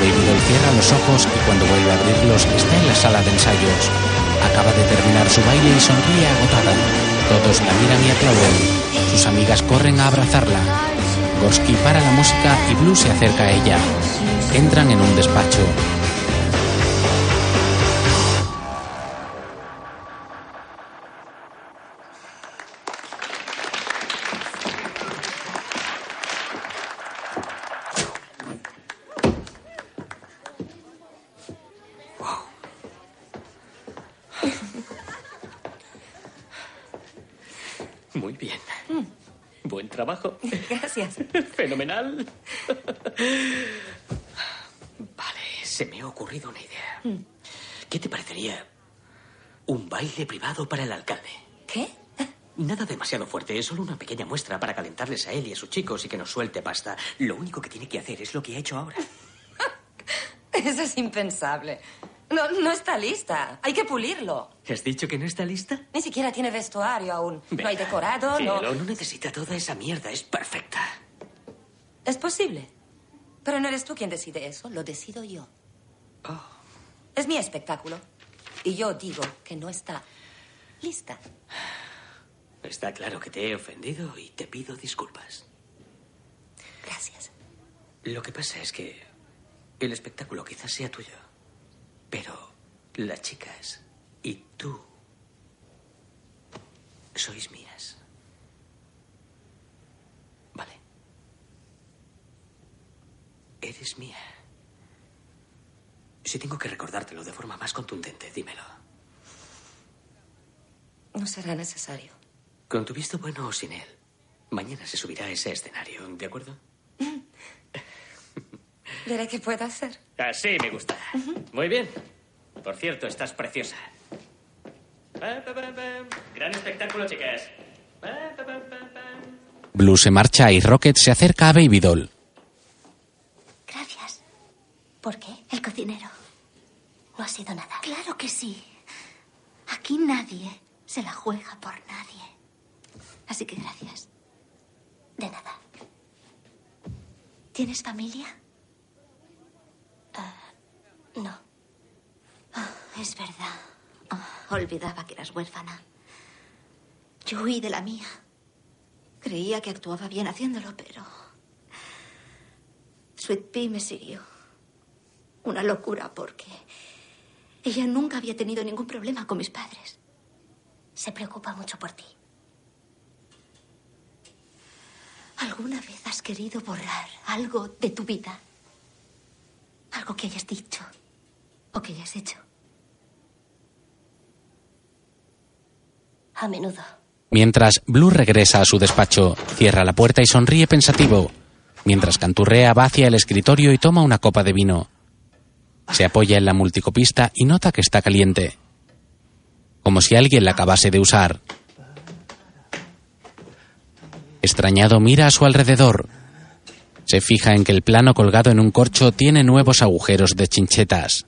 Doll cierra los ojos y cuando vuelve a abrirlos está en la sala de ensayos. Acaba de terminar su baile y sonríe agotada. Todos la miran y aplauden. Sus amigas corren a abrazarla. Gorsky para la música y Blue se acerca a ella. Entran en un despacho. Vale, se me ha ocurrido una idea. ¿Qué te parecería un baile privado para el alcalde? ¿Qué? Nada demasiado fuerte, es solo una pequeña muestra para calentarles a él y a sus chicos y que nos suelte pasta. Lo único que tiene que hacer es lo que ha hecho ahora. *laughs* Eso es impensable. No, no está lista. Hay que pulirlo. ¿Has dicho que no está lista? Ni siquiera tiene vestuario aún. No hay decorado, Cielo, no. no necesita toda esa mierda, es perfecta. Es posible. Pero no eres tú quien decide eso, lo decido yo. Oh. Es mi espectáculo. Y yo digo que no está lista. Está claro que te he ofendido y te pido disculpas. Gracias. Lo que pasa es que el espectáculo quizás sea tuyo, pero las chicas y tú sois mías. Vale. Eres mía. Si tengo que recordártelo de forma más contundente, dímelo. No será necesario. Con tu visto bueno o sin él, mañana se subirá a ese escenario, ¿de acuerdo? *laughs* Veré qué puedo hacer. Así me gusta. Muy bien. Por cierto, estás preciosa. Gran espectáculo, chicas. Blue se marcha y Rocket se acerca a Baby Doll. ¿Por qué? El cocinero. No ha sido nada. Claro que sí. Aquí nadie se la juega por nadie. Así que gracias. De nada. ¿Tienes familia? Ah, no. Ah, es verdad. Ah, olvidaba que eras huérfana. Yo huí de la mía. Creía que actuaba bien haciéndolo, pero... Sweet Pea me siguió. Una locura porque ella nunca había tenido ningún problema con mis padres. Se preocupa mucho por ti. ¿Alguna vez has querido borrar algo de tu vida? Algo que hayas dicho o que hayas hecho. A menudo. Mientras Blue regresa a su despacho, cierra la puerta y sonríe pensativo. Mientras canturrea va hacia el escritorio y toma una copa de vino. Se apoya en la multicopista y nota que está caliente. Como si alguien la acabase de usar. Extrañado mira a su alrededor. Se fija en que el plano colgado en un corcho tiene nuevos agujeros de chinchetas.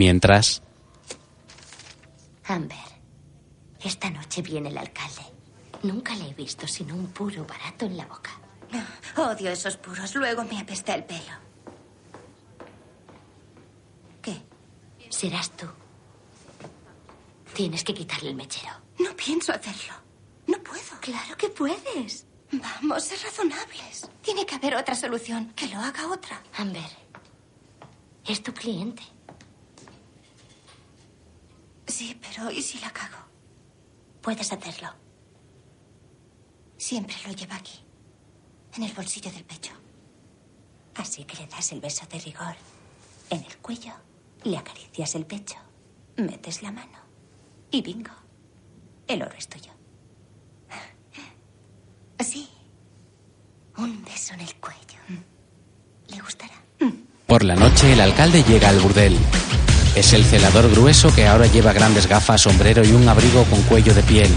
Mientras, Amber, esta noche viene el alcalde. Nunca le he visto sin un puro barato en la boca. Odio esos puros. Luego me apesta el pelo. ¿Qué? Serás tú. Tienes que quitarle el mechero. No pienso hacerlo. No puedo. Claro que puedes. Vamos, ser razonables. Tiene que haber otra solución. Que lo haga otra. Amber, es tu cliente. Sí, pero ¿y si la cago? Puedes hacerlo. Siempre lo lleva aquí. En el bolsillo del pecho. Así que le das el beso de rigor en el cuello, le acaricias el pecho, metes la mano y bingo. El oro es tuyo. *laughs* Sí. Un beso en el cuello. ¿Le gustará? por la noche, el alcalde llega al burdel. Es el celador grueso que ahora lleva grandes gafas, sombrero y un abrigo con cuello de piel.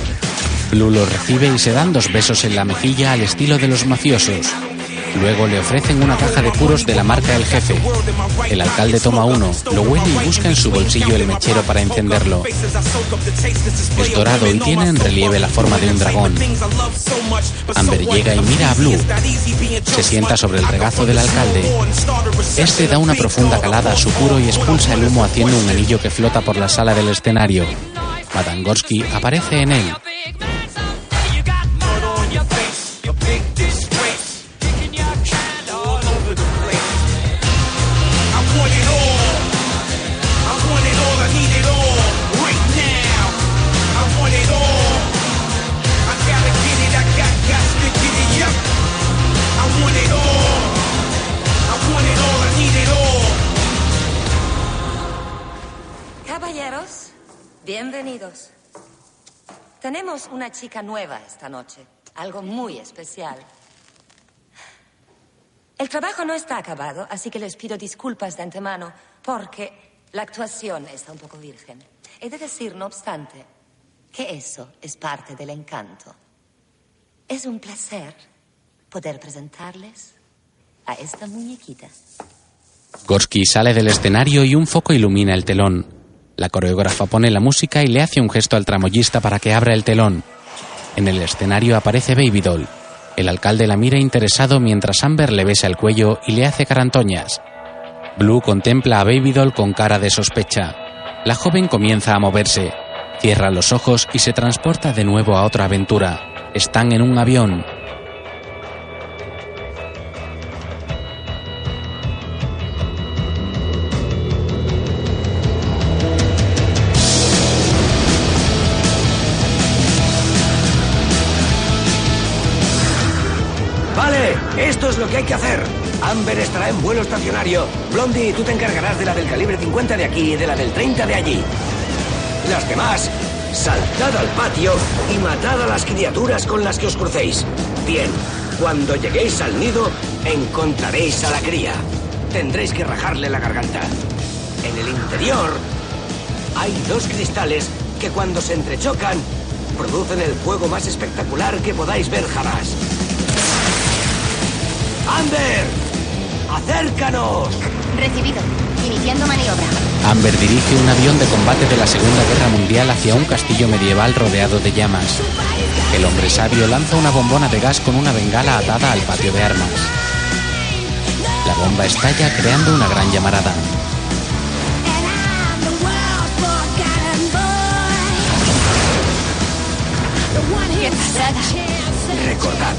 Blue lo recibe y se dan dos besos en la mejilla al estilo de los mafiosos. Luego le ofrecen una caja de puros de la marca El Jefe. El alcalde toma uno, lo huele y busca en su bolsillo el mechero para encenderlo. Es dorado y tiene en relieve la forma de un dragón. Amber llega y mira a Blue. Se sienta sobre el regazo del alcalde. Este da una profunda calada a su puro y expulsa el humo haciendo un anillo que flota por la sala del escenario. Madame Gorsky aparece en él. Bienvenidos. Tenemos una chica nueva esta noche, algo muy especial. El trabajo no está acabado, así que les pido disculpas de antemano porque la actuación está un poco virgen. He de decir, no obstante, que eso es parte del encanto. Es un placer poder presentarles a esta muñequita. Gorsky sale del escenario y un foco ilumina el telón. La coreógrafa pone la música y le hace un gesto al tramoyista para que abra el telón. En el escenario aparece Baby Doll. El alcalde la mira interesado mientras Amber le besa el cuello y le hace carantoñas. Blue contempla a Baby Doll con cara de sospecha. La joven comienza a moverse. Cierra los ojos y se transporta de nuevo a otra aventura. Están en un avión. Que hay que hacer. Amber estará en vuelo estacionario. Blondie, tú te encargarás de la del calibre 50 de aquí y de la del 30 de allí. Las demás, saltad al patio y matad a las criaturas con las que os crucéis. Bien, cuando lleguéis al nido, encontraréis a la cría. Tendréis que rajarle la garganta. En el interior hay dos cristales que cuando se entrechocan producen el fuego más espectacular que podáis ver jamás. ¡Amber! ¡Acércanos! Recibido. Iniciando maniobra. Amber dirige un avión de combate de la Segunda Guerra Mundial hacia un castillo medieval rodeado de llamas. El hombre sabio lanza una bombona de gas con una bengala atada al patio de armas. La bomba estalla creando una gran llamarada. ¡Qué pasada! Recordad,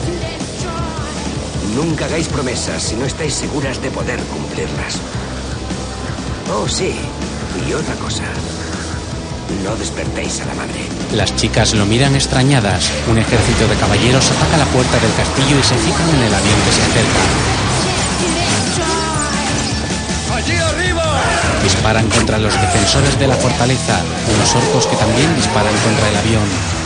nunca hagáis promesas si no estáis seguras de poder cumplirlas. Oh, sí, y otra cosa. No despertéis a la madre. Las chicas lo miran extrañadas. Un ejército de caballeros ataca la puerta del castillo y se fijan en el avión que se acerca. ¡Allí arriba! Disparan contra los defensores de la fortaleza, unos orcos que también disparan contra el avión.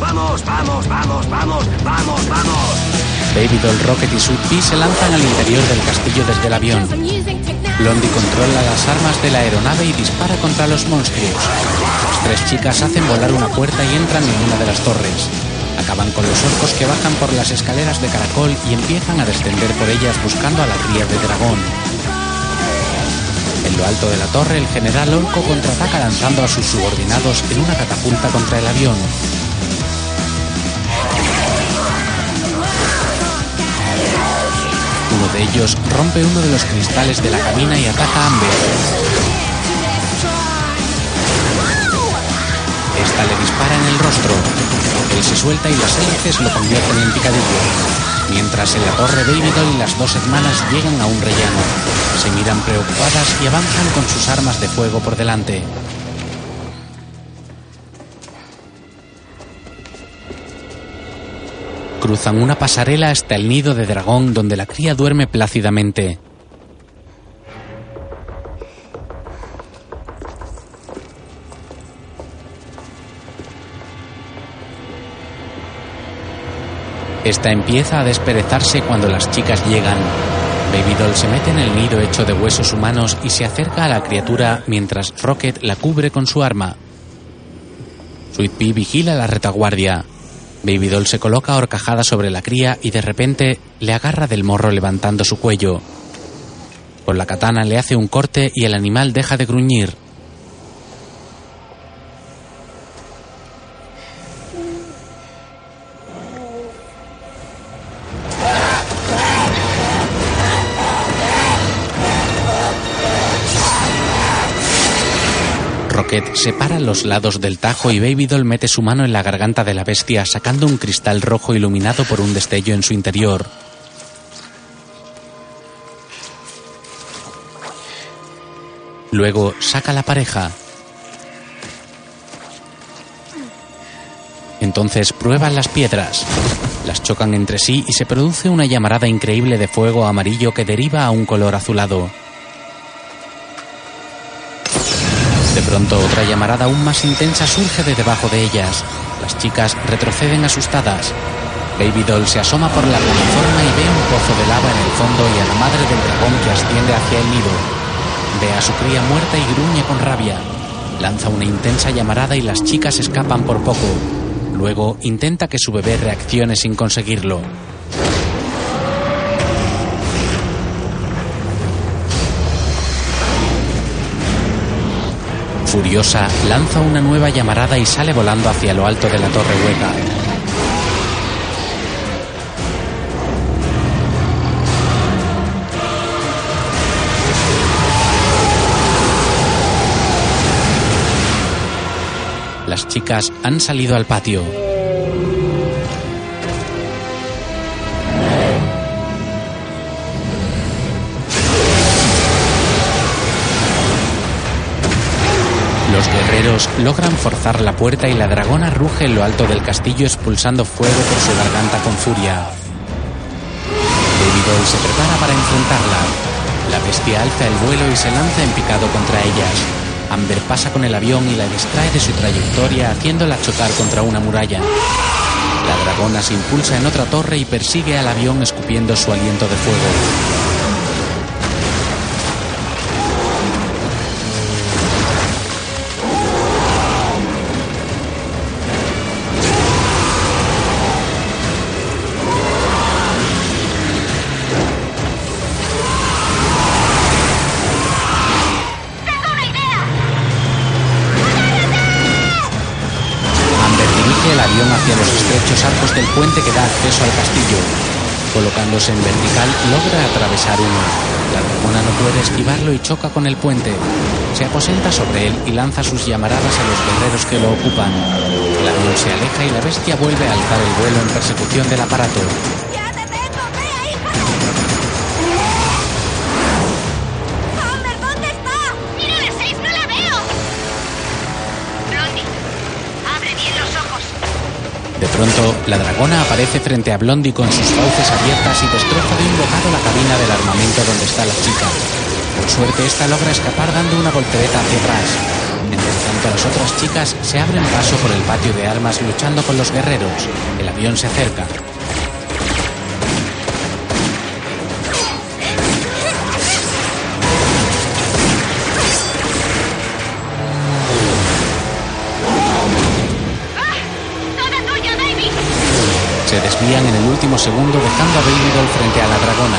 ¡Vamos, vamos, vamos, vamos, vamos, vamos! Baby Doll, Rocket y Sweet se lanzan al interior del castillo desde el avión. Blondie controla las armas de la aeronave y dispara contra los monstruos. Las tres chicas hacen volar una puerta y entran en una de las torres. Acaban con los orcos que bajan por las escaleras de caracol y empiezan a descender por ellas buscando a la cría de dragón. En lo alto de la torre, el general orco contraataca lanzando a sus subordinados en una catapulta contra el avión. Ellos rompe uno de los cristales de la cabina y ataca a Amber. Esta le dispara en el rostro. Él se suelta y las hélices lo convierten en picadillo. Mientras en la torre Baby Doll y las dos hermanas llegan a un rellano. Se miran preocupadas y avanzan con sus armas de fuego por delante. Cruzan una pasarela hasta el nido de dragón donde la cría duerme plácidamente. Esta empieza a desperezarse cuando las chicas llegan. Baby Doll se mete en el nido hecho de huesos humanos y se acerca a la criatura mientras Rocket la cubre con su arma. Sweet Pea vigila la retaguardia. Baby Doll se coloca horcajada sobre la cría y de repente le agarra del morro levantando su cuello. Con la katana le hace un corte y el animal deja de gruñir. Separa los lados del tajo y Baby Doll mete su mano en la garganta de la bestia sacando un cristal rojo iluminado por un destello en su interior. Luego saca la pareja. Entonces prueban las piedras. Las chocan entre sí y se produce una llamarada increíble de fuego amarillo que deriva a un color azulado. De pronto otra llamarada aún más intensa surge de debajo de ellas. Las chicas retroceden asustadas. Baby Doll se asoma por la plataforma y ve un pozo de lava en el fondo y a la madre del dragón que asciende hacia el nido. Ve a su cría muerta y gruñe con rabia. Lanza una intensa llamarada y las chicas escapan por poco. Luego intenta que su bebé reaccione sin conseguirlo. Furiosa, lanza una nueva llamarada y sale volando hacia lo alto de la torre hueca. Las chicas han salido al patio. Logran forzar la puerta y la dragona ruge en lo alto del castillo expulsando fuego por su garganta con furia. Doll se prepara para enfrentarla. La bestia alza el vuelo y se lanza en picado contra ellas. Amber pasa con el avión y la distrae de su trayectoria haciéndola chocar contra una muralla. La dragona se impulsa en otra torre y persigue al avión escupiendo su aliento de fuego. Puente que da acceso al castillo. Colocándose en vertical, logra atravesar uno. La dragona no puede esquivarlo y choca con el puente. Se aposenta sobre él y lanza sus llamaradas a los guerreros que lo ocupan. Avión se aleja y la bestia vuelve a alzar el vuelo en persecución del aparato. De pronto, la dragona aparece frente a Blondie con sus fauces abiertas y destroza de un bocado la cabina del armamento donde está la chica. Por suerte, esta logra escapar dando una voltereta hacia atrás. Mientras tanto, las otras chicas se abren paso por el patio de armas luchando con los guerreros. El avión se acerca. En el último segundo dejando a Baby frente a la dragona.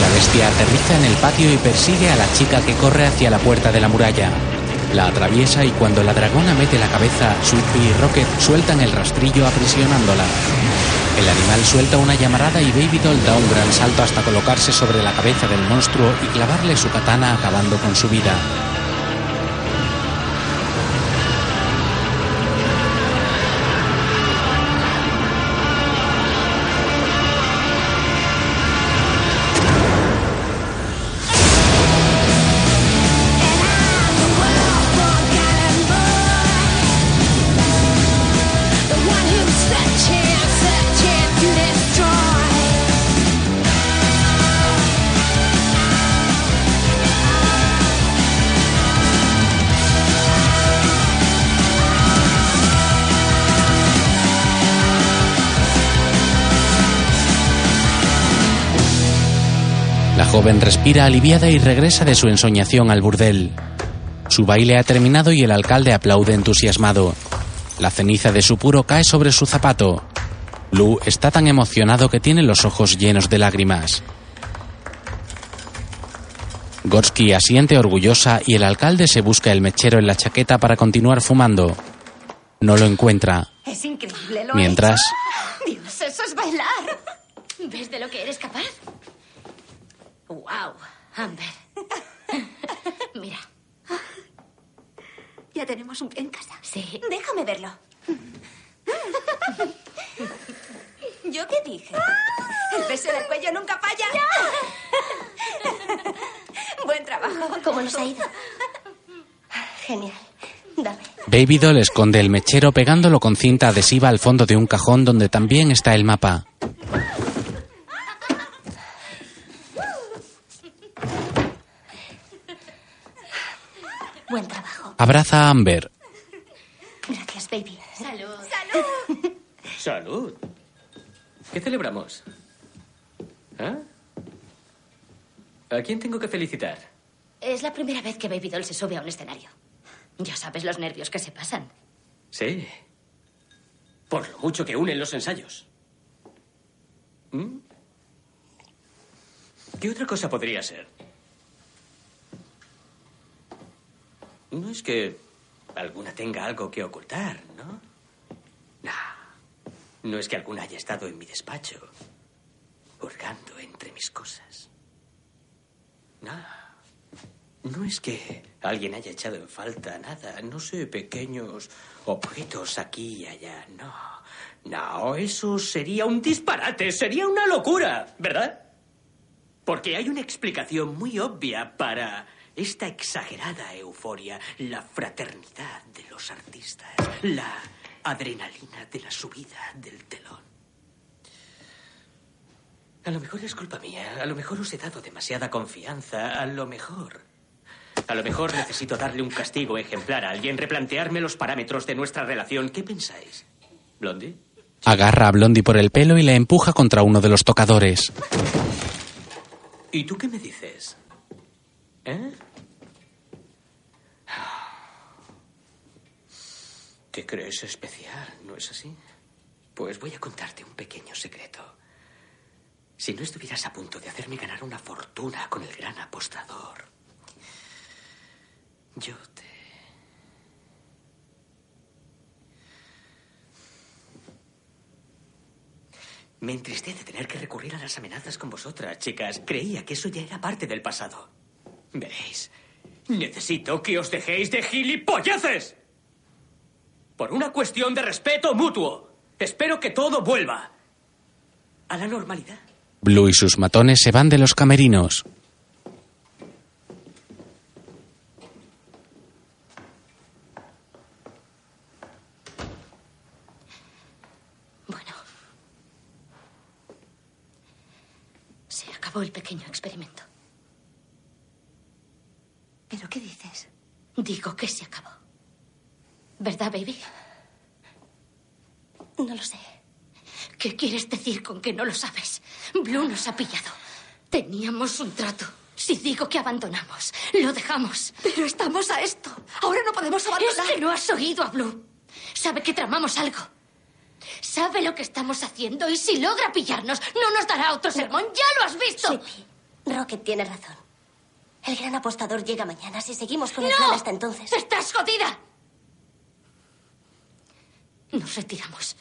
La bestia aterriza en el patio y persigue a la chica que corre hacia la puerta de la muralla. La atraviesa y cuando la dragona mete la cabeza, Sweetpea y Rocket sueltan el rastrillo aprisionándola. El animal suelta una llamarada y Baby Doll da un gran salto hasta colocarse sobre la cabeza del monstruo y clavarle su katana acabando con su vida. Joven respira aliviada y regresa de su ensoñación al burdel. Su baile ha terminado y el alcalde aplaude entusiasmado. La ceniza de su puro cae sobre su zapato. Lou está tan emocionado que tiene los ojos llenos de lágrimas. Gorsky asiente orgullosa y el alcalde se busca el mechero en la chaqueta para continuar fumando. No lo encuentra. Es increíble, lo Mientras- he hecho. Dios, eso es bailar. ¿Ves de lo que eres capaz? ¡Wow! Amber. *laughs* Mira. Ya tenemos un pie en casa. Sí. Déjame verlo. ¿Yo qué dije? El beso del cuello nunca falla. Buen trabajo. ¿Cómo nos ha ido? Genial. Dame. Baby Doll esconde el mechero pegándolo con cinta adhesiva al fondo de un cajón donde también está el mapa. Abraza a Amber. Gracias, baby. Salud. Salud. ¿Qué celebramos? ¿Ah? ¿A quién tengo que felicitar? Es la primera vez que Baby Doll se sube a un escenario. Ya sabes los nervios que se pasan. Sí. Por lo mucho que unen los ensayos. ¿Mm? ¿Qué otra cosa podría ser? No es que alguna tenga algo que ocultar, ¿no? Nah. No es que alguna haya estado en mi despacho, hurgando entre mis cosas. Nah. No es que alguien haya echado en falta nada, no sé, pequeños objetos aquí y allá, no. No, eso sería un disparate, sería una locura, ¿verdad? Porque hay una explicación muy obvia para esta exagerada euforia, la fraternidad de los artistas, la adrenalina de la subida del telón. A lo mejor es culpa mía, a lo mejor os he dado demasiada confianza, a lo mejor. A lo mejor necesito darle un castigo ejemplar a alguien, replantearme los parámetros de nuestra relación. ¿Qué pensáis? ¿Blondie? Agarra a Blondie por el pelo y la empuja contra uno de los tocadores. ¿Y tú qué me dices? ¿Eh? ¿Te crees especial, no es así? Pues voy a contarte un pequeño secreto. Si no estuvieras a punto de hacerme ganar una fortuna con el gran apostador, yo te... Me entristece tener que recurrir a las amenazas con vosotras, chicas. Creía que eso ya era parte del pasado. Veréis, necesito que os dejéis de gilipolleces. Por una cuestión de respeto mutuo. Espero que todo vuelva a la normalidad. Blue y sus matones se van de los camerinos. Bueno. Se acabó el pequeño experimento. ¿Pero qué dices? Digo que se acabó. ¿Verdad, baby? No lo sé. ¿Qué quieres decir con que no lo sabes? Blue nos ha pillado. Teníamos un trato. Si digo que abandonamos, lo dejamos. Pero estamos a esto. Ahora no podemos abandonar. Es que no has oído a Blue. Sabe que tramamos algo. Sabe lo que estamos haciendo y si logra pillarnos, no nos dará otro sermón. ¡Ya lo has visto! Sweetie, Rocket tiene razón. El gran apostador llega mañana si seguimos con el ¡No! plan hasta entonces. ¡Estás jodida! Nos retiramos.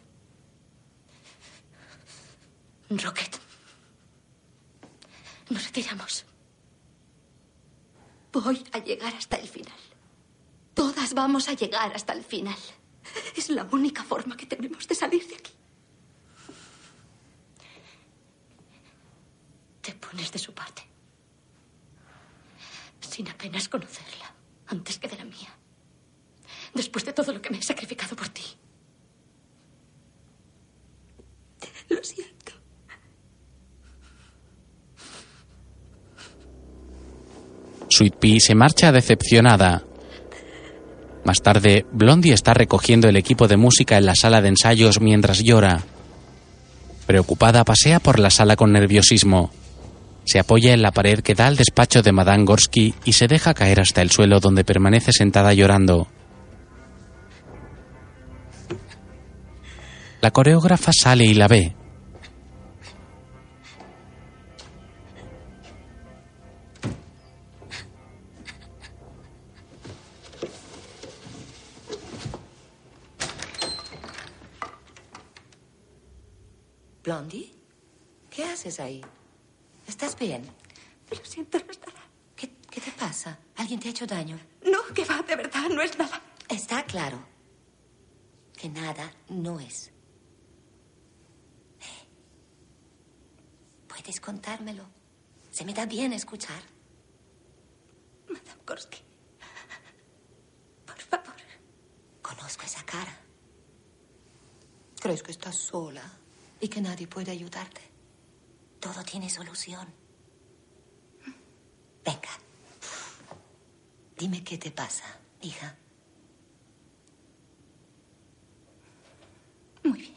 Rocket. Nos retiramos. Voy a llegar hasta el final. Todas vamos a llegar hasta el final. Es la única forma que tenemos de salir de aquí. Te pones de su parte. Sin apenas conocerla. Antes que de la mía. Después de todo lo que me he sacrificado por ti. Lo siento. Sweet Pea se marcha decepcionada. Más tarde, Blondie está recogiendo el equipo de música en la sala de ensayos mientras llora. Preocupada, pasea por la sala con nerviosismo. Se apoya en la pared que da al despacho de Madame Gorsky y se deja caer hasta el suelo donde permanece sentada llorando. La coreógrafa sale y la ve. Blondie, ¿qué haces ahí? ¿Estás bien? Lo siento, no es nada. ¿Qué, qué te pasa? ¿Alguien te ha hecho daño? No, que va, de verdad, no es nada. Está claro que nada no es. Eh, ¿Puedes contármelo? Se me da bien escuchar. Madame Korsky. Por favor. Conozco esa cara. ¿Crees que estás sola y que nadie puede ayudarte? Todo tiene solución. Venga. Dime qué te pasa, hija. Muy bien.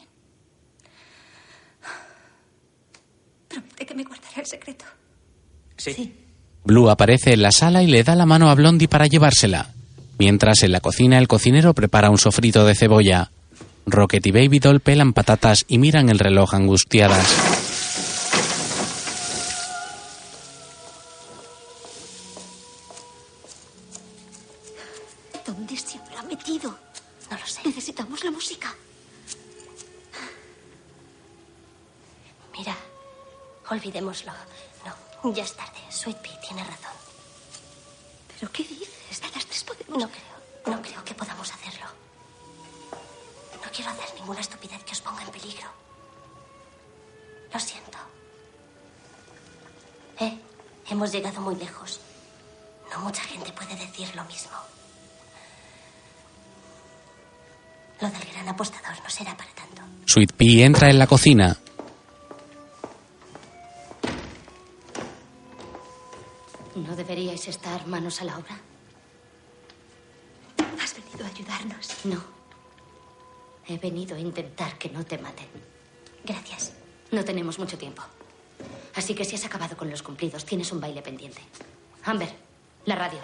Promete que me guardará el secreto. Sí. Blue aparece en la sala y le da la mano a Blondie para llevársela. Mientras en la cocina el cocinero prepara un sofrito de cebolla. Rocket y Baby Doll pelan patatas y miran el reloj angustiadas. Olvidémoslo. No, ya es tarde. Sweet Pea tiene razón. ¿Pero qué dices? Las tres podemos... No creo, no creo que podamos hacerlo. No quiero hacer ninguna estupidez que os ponga en peligro. Lo siento. Eh, hemos llegado muy lejos. No mucha gente puede decir lo mismo. Lo del gran apostador no será para tanto. Sweet Pea entra en la cocina. ¿No deberíais estar manos a la obra? Has venido a ayudarnos. No. He venido a intentar que no te maten. Gracias. No tenemos mucho tiempo. Así que si has acabado con los cumplidos, tienes un baile pendiente. Amber, la radio.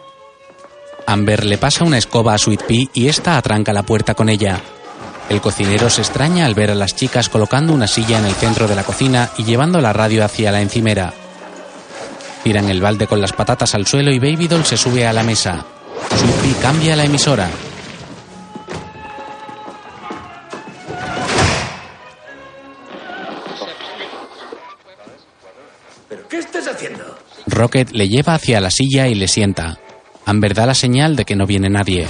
Amber le pasa una escoba a Sweet Pea y esta atranca la puerta con ella. El cocinero se extraña al ver a las chicas colocando una silla en el centro de la cocina y llevando la radio hacia la encimera. Tiran el balde con las patatas al suelo y Baby Doll se sube a la mesa. Pea cambia la emisora. ¿Pero qué estás haciendo? Rocket le lleva hacia la silla y le sienta. Amber da la señal de que no viene nadie.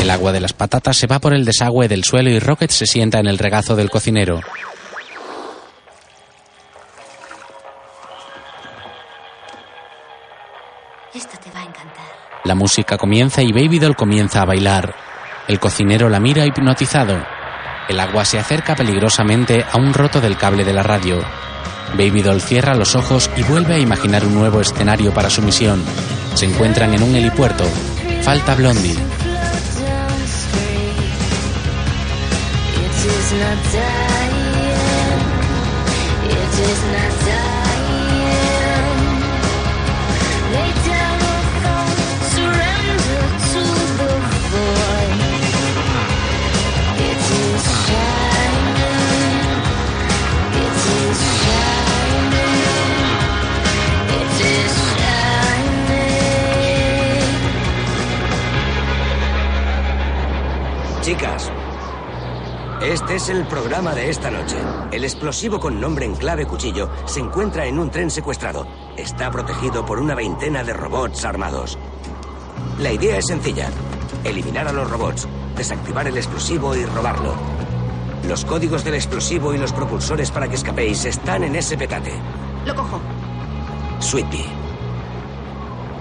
El agua de las patatas se va por el desagüe del suelo y Rocket se sienta en el regazo del cocinero. La música comienza y Baby Doll comienza a bailar. El cocinero la mira hipnotizado. El agua se acerca peligrosamente a un roto del cable de la radio. Baby Doll cierra los ojos y vuelve a imaginar un nuevo escenario para su misión. Se encuentran en un helipuerto. Falta Blondie. Chicas, este es el programa de esta noche. El explosivo con nombre en clave cuchillo se encuentra en un tren secuestrado. Está protegido por una veintena de robots armados. La idea es sencilla. Eliminar a los robots, desactivar el explosivo y robarlo. Los códigos del explosivo y los propulsores para que escapéis están en ese petate. Lo cojo. Sweet Pea.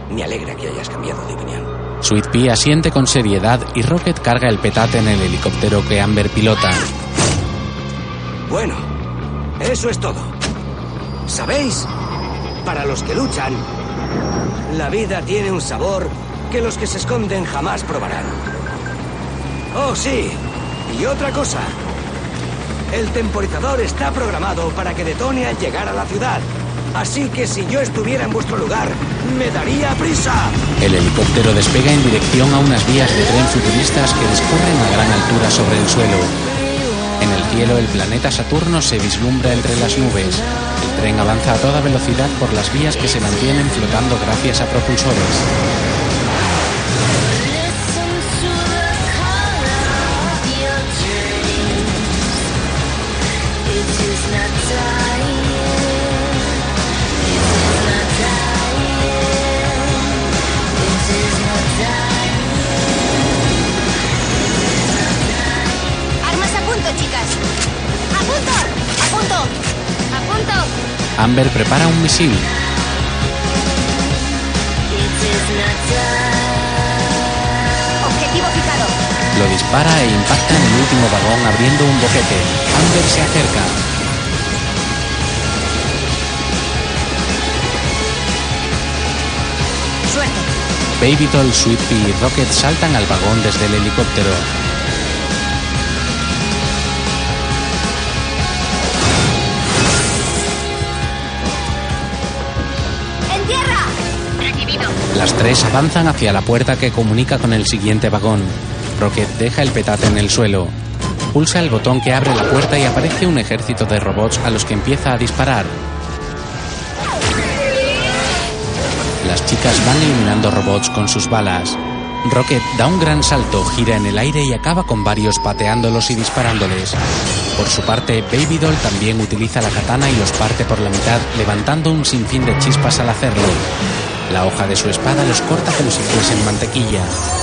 Me alegra que hayas cambiado de opinión. Sweet Pea asiente con seriedad y Rocket carga el petate en el helicóptero que Amber pilota. Bueno, eso es todo. ¿Sabéis? Para los que luchan, la vida tiene un sabor que los que se esconden jamás probarán. Oh, sí. Y otra cosa. El temporizador está programado para que detone al llegar a la ciudad. Así que si yo estuviera en vuestro lugar, me daría prisa. El helicóptero despega en dirección a unas vías de tren futuristas que discurren a gran altura sobre el suelo. En el cielo el planeta Saturno se vislumbra entre las nubes. El tren avanza a toda velocidad por las vías que se mantienen flotando gracias a propulsores. Amber prepara un misil. Objetivo fijado. Lo dispara e impacta en el último vagón abriendo un boquete. Amber se acerca. Suerte. Baby Doll, Sweet Pea y Rocket saltan al vagón desde el helicóptero. Las tres avanzan hacia la puerta que comunica con el siguiente vagón. Rocket deja el petate en el suelo. Pulsa el botón que abre la puerta y aparece un ejército de robots a los que empieza a disparar. Las chicas van eliminando robots con sus balas. Rocket da un gran salto, gira en el aire y acaba con varios pateándolos y disparándoles. Por su parte, Baby Doll también utiliza la katana y los parte por la mitad, levantando un sinfín de chispas al hacerlo. La hoja de su espada los corta como si fuesen mantequilla.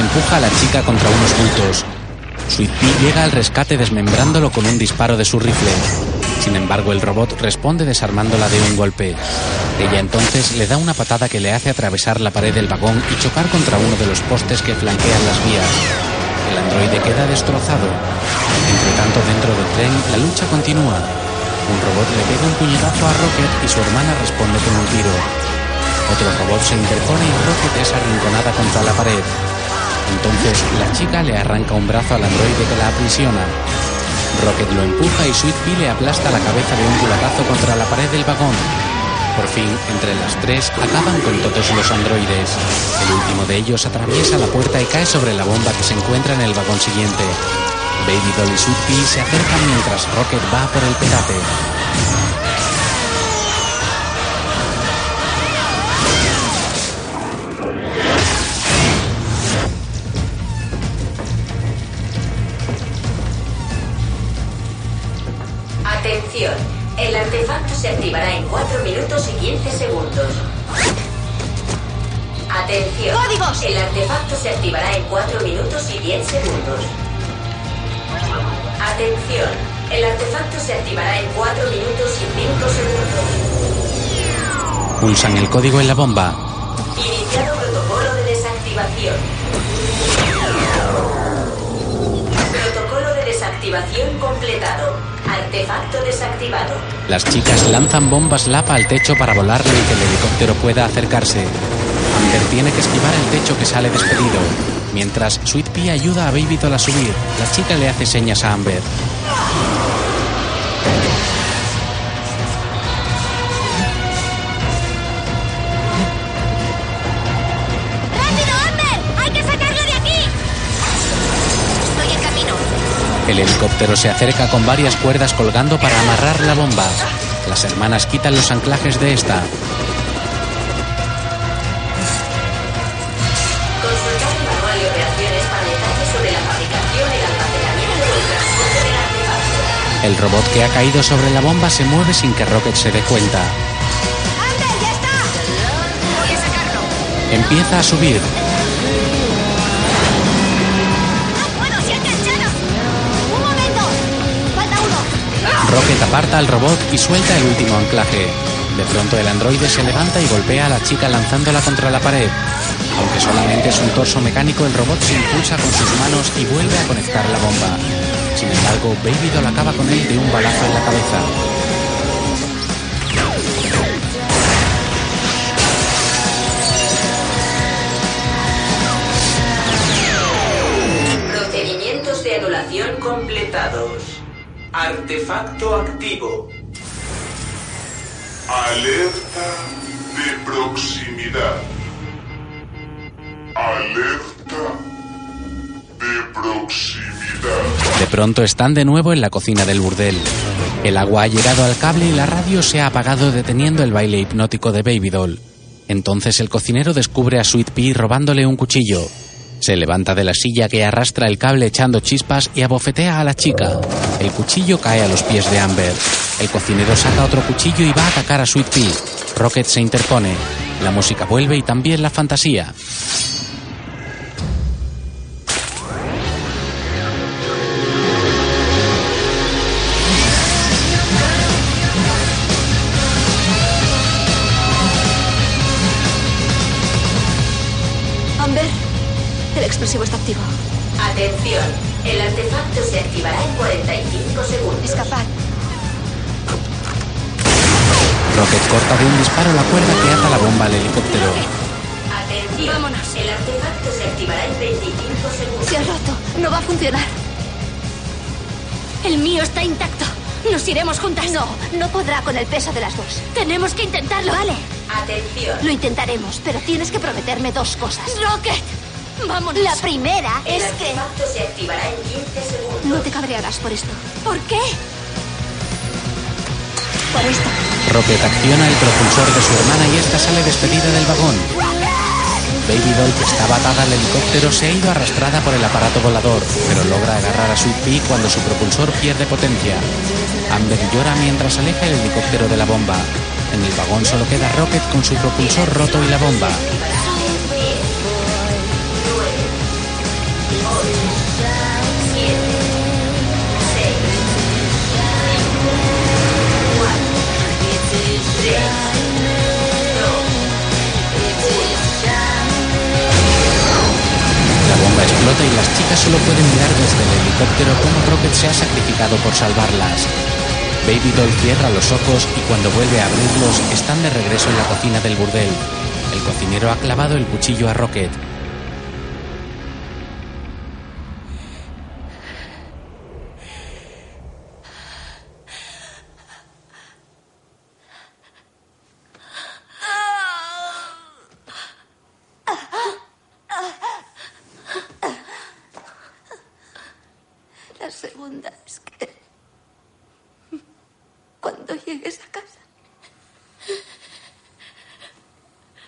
Empuja a la chica contra unos bultos. Sweet Pea llega al rescate desmembrándolo con un disparo de su rifle. Sin embargo, el robot responde desarmándola de un golpe. Ella entonces le da una patada que le hace atravesar la pared del vagón y chocar contra uno de los postes que flanquean las vías. El androide queda destrozado. Entre tanto, dentro del tren, la lucha continúa. Un robot le pega un puñetazo a Rocket y su hermana responde con un tiro. Otro robot se interpone y Rocket es arrinconada contra la pared. Entonces, la chica le arranca un brazo al androide que la aprisiona. Rocket lo empuja y Sweet Pea le aplasta la cabeza de un culatazo contra la pared del vagón. Por fin, entre las tres, acaban con todos los androides. El último de ellos atraviesa la puerta y cae sobre la bomba que se encuentra en el vagón siguiente. Baby Doll y Sweet Pea se acercan mientras Rocket va por el petate. Artefacto se activará en 4 minutos y 15 segundos. Atención. ¡Códigos! El artefacto se activará en 4 minutos y 10 segundos. Atención. El artefacto se activará en 4 minutos y 5 segundos. Pulsan el código en la bomba. Iniciado protocolo de desactivación. Protocolo de desactivación completado. Artefacto desactivado. Las chicas lanzan bombas lapa al techo para volarlo y que el helicóptero pueda acercarse. Amber tiene que esquivar el techo que sale despedido. Mientras Sweet Pea ayuda a Baby Doll a subir, la chica le hace señas a Amber. El helicóptero se acerca con varias cuerdas colgando para amarrar la bomba. Las hermanas quitan los anclajes de esta. El robot que ha caído sobre la bomba se mueve sin que Rocket se dé cuenta. ¡Amber, ya está! Voy a sacarlo. Empieza a subir. Rocket aparta al robot y suelta el último anclaje. De pronto el androide se levanta y golpea a la chica lanzándola contra la pared. Aunque solamente es un torso mecánico, el robot se impulsa con sus manos y vuelve a conectar la bomba. Sin embargo, Baby Doll acaba con él de un balazo en la cabeza. Procedimientos de anulación completados. Artefacto activo. Alerta de proximidad. Alerta de proximidad. De pronto están de nuevo en la cocina del burdel. El agua ha llegado al cable y la radio se ha apagado deteniendo el baile hipnótico de Baby Doll. Entonces el cocinero descubre a Sweet Pea robándole un cuchillo. Se levanta de la silla que arrastra el cable echando chispas y abofetea a la chica. El cuchillo cae a los pies de Amber. El cocinero saca otro cuchillo y va a atacar a Sweet Pea. Rocket se interpone. La música vuelve y también la fantasía. Explosivo está activo. Atención, el artefacto se activará en 45 segundos. Escapar. Rocket corta de un disparo la cuerda que ata la bomba al helicóptero. Atención, Vámonos. el artefacto se activará en 25 segundos. Se ha roto. No va a funcionar. El mío está intacto. Nos iremos juntas. No, no podrá con el peso de las dos. Tenemos que intentarlo. Vale, Atención, lo intentaremos, pero tienes que prometerme dos cosas. Rocket. Vámonos. La primera el es que... artefacto se activará en 15 segundos. No te cabrearás por esto. ¿Por qué? Por esto. Rocket acciona el propulsor de su hermana y esta sale despedida del vagón. Baby Doll, que estaba atada al helicóptero, se ha ido arrastrada por el aparato volador, pero logra agarrar a Sweet Pea cuando su propulsor pierde potencia. Amber llora mientras aleja el helicóptero de la bomba. En el vagón solo queda Rocket con su propulsor roto y la bomba. Y las chicas solo pueden mirar desde el helicóptero cómo Rocket se ha sacrificado por salvarlas. Baby Doll cierra los ojos y cuando vuelve a abrirlos están de regreso en la cocina del burdel. El cocinero ha clavado el cuchillo a Rocket. tendrás que... Cuando llegues a casa.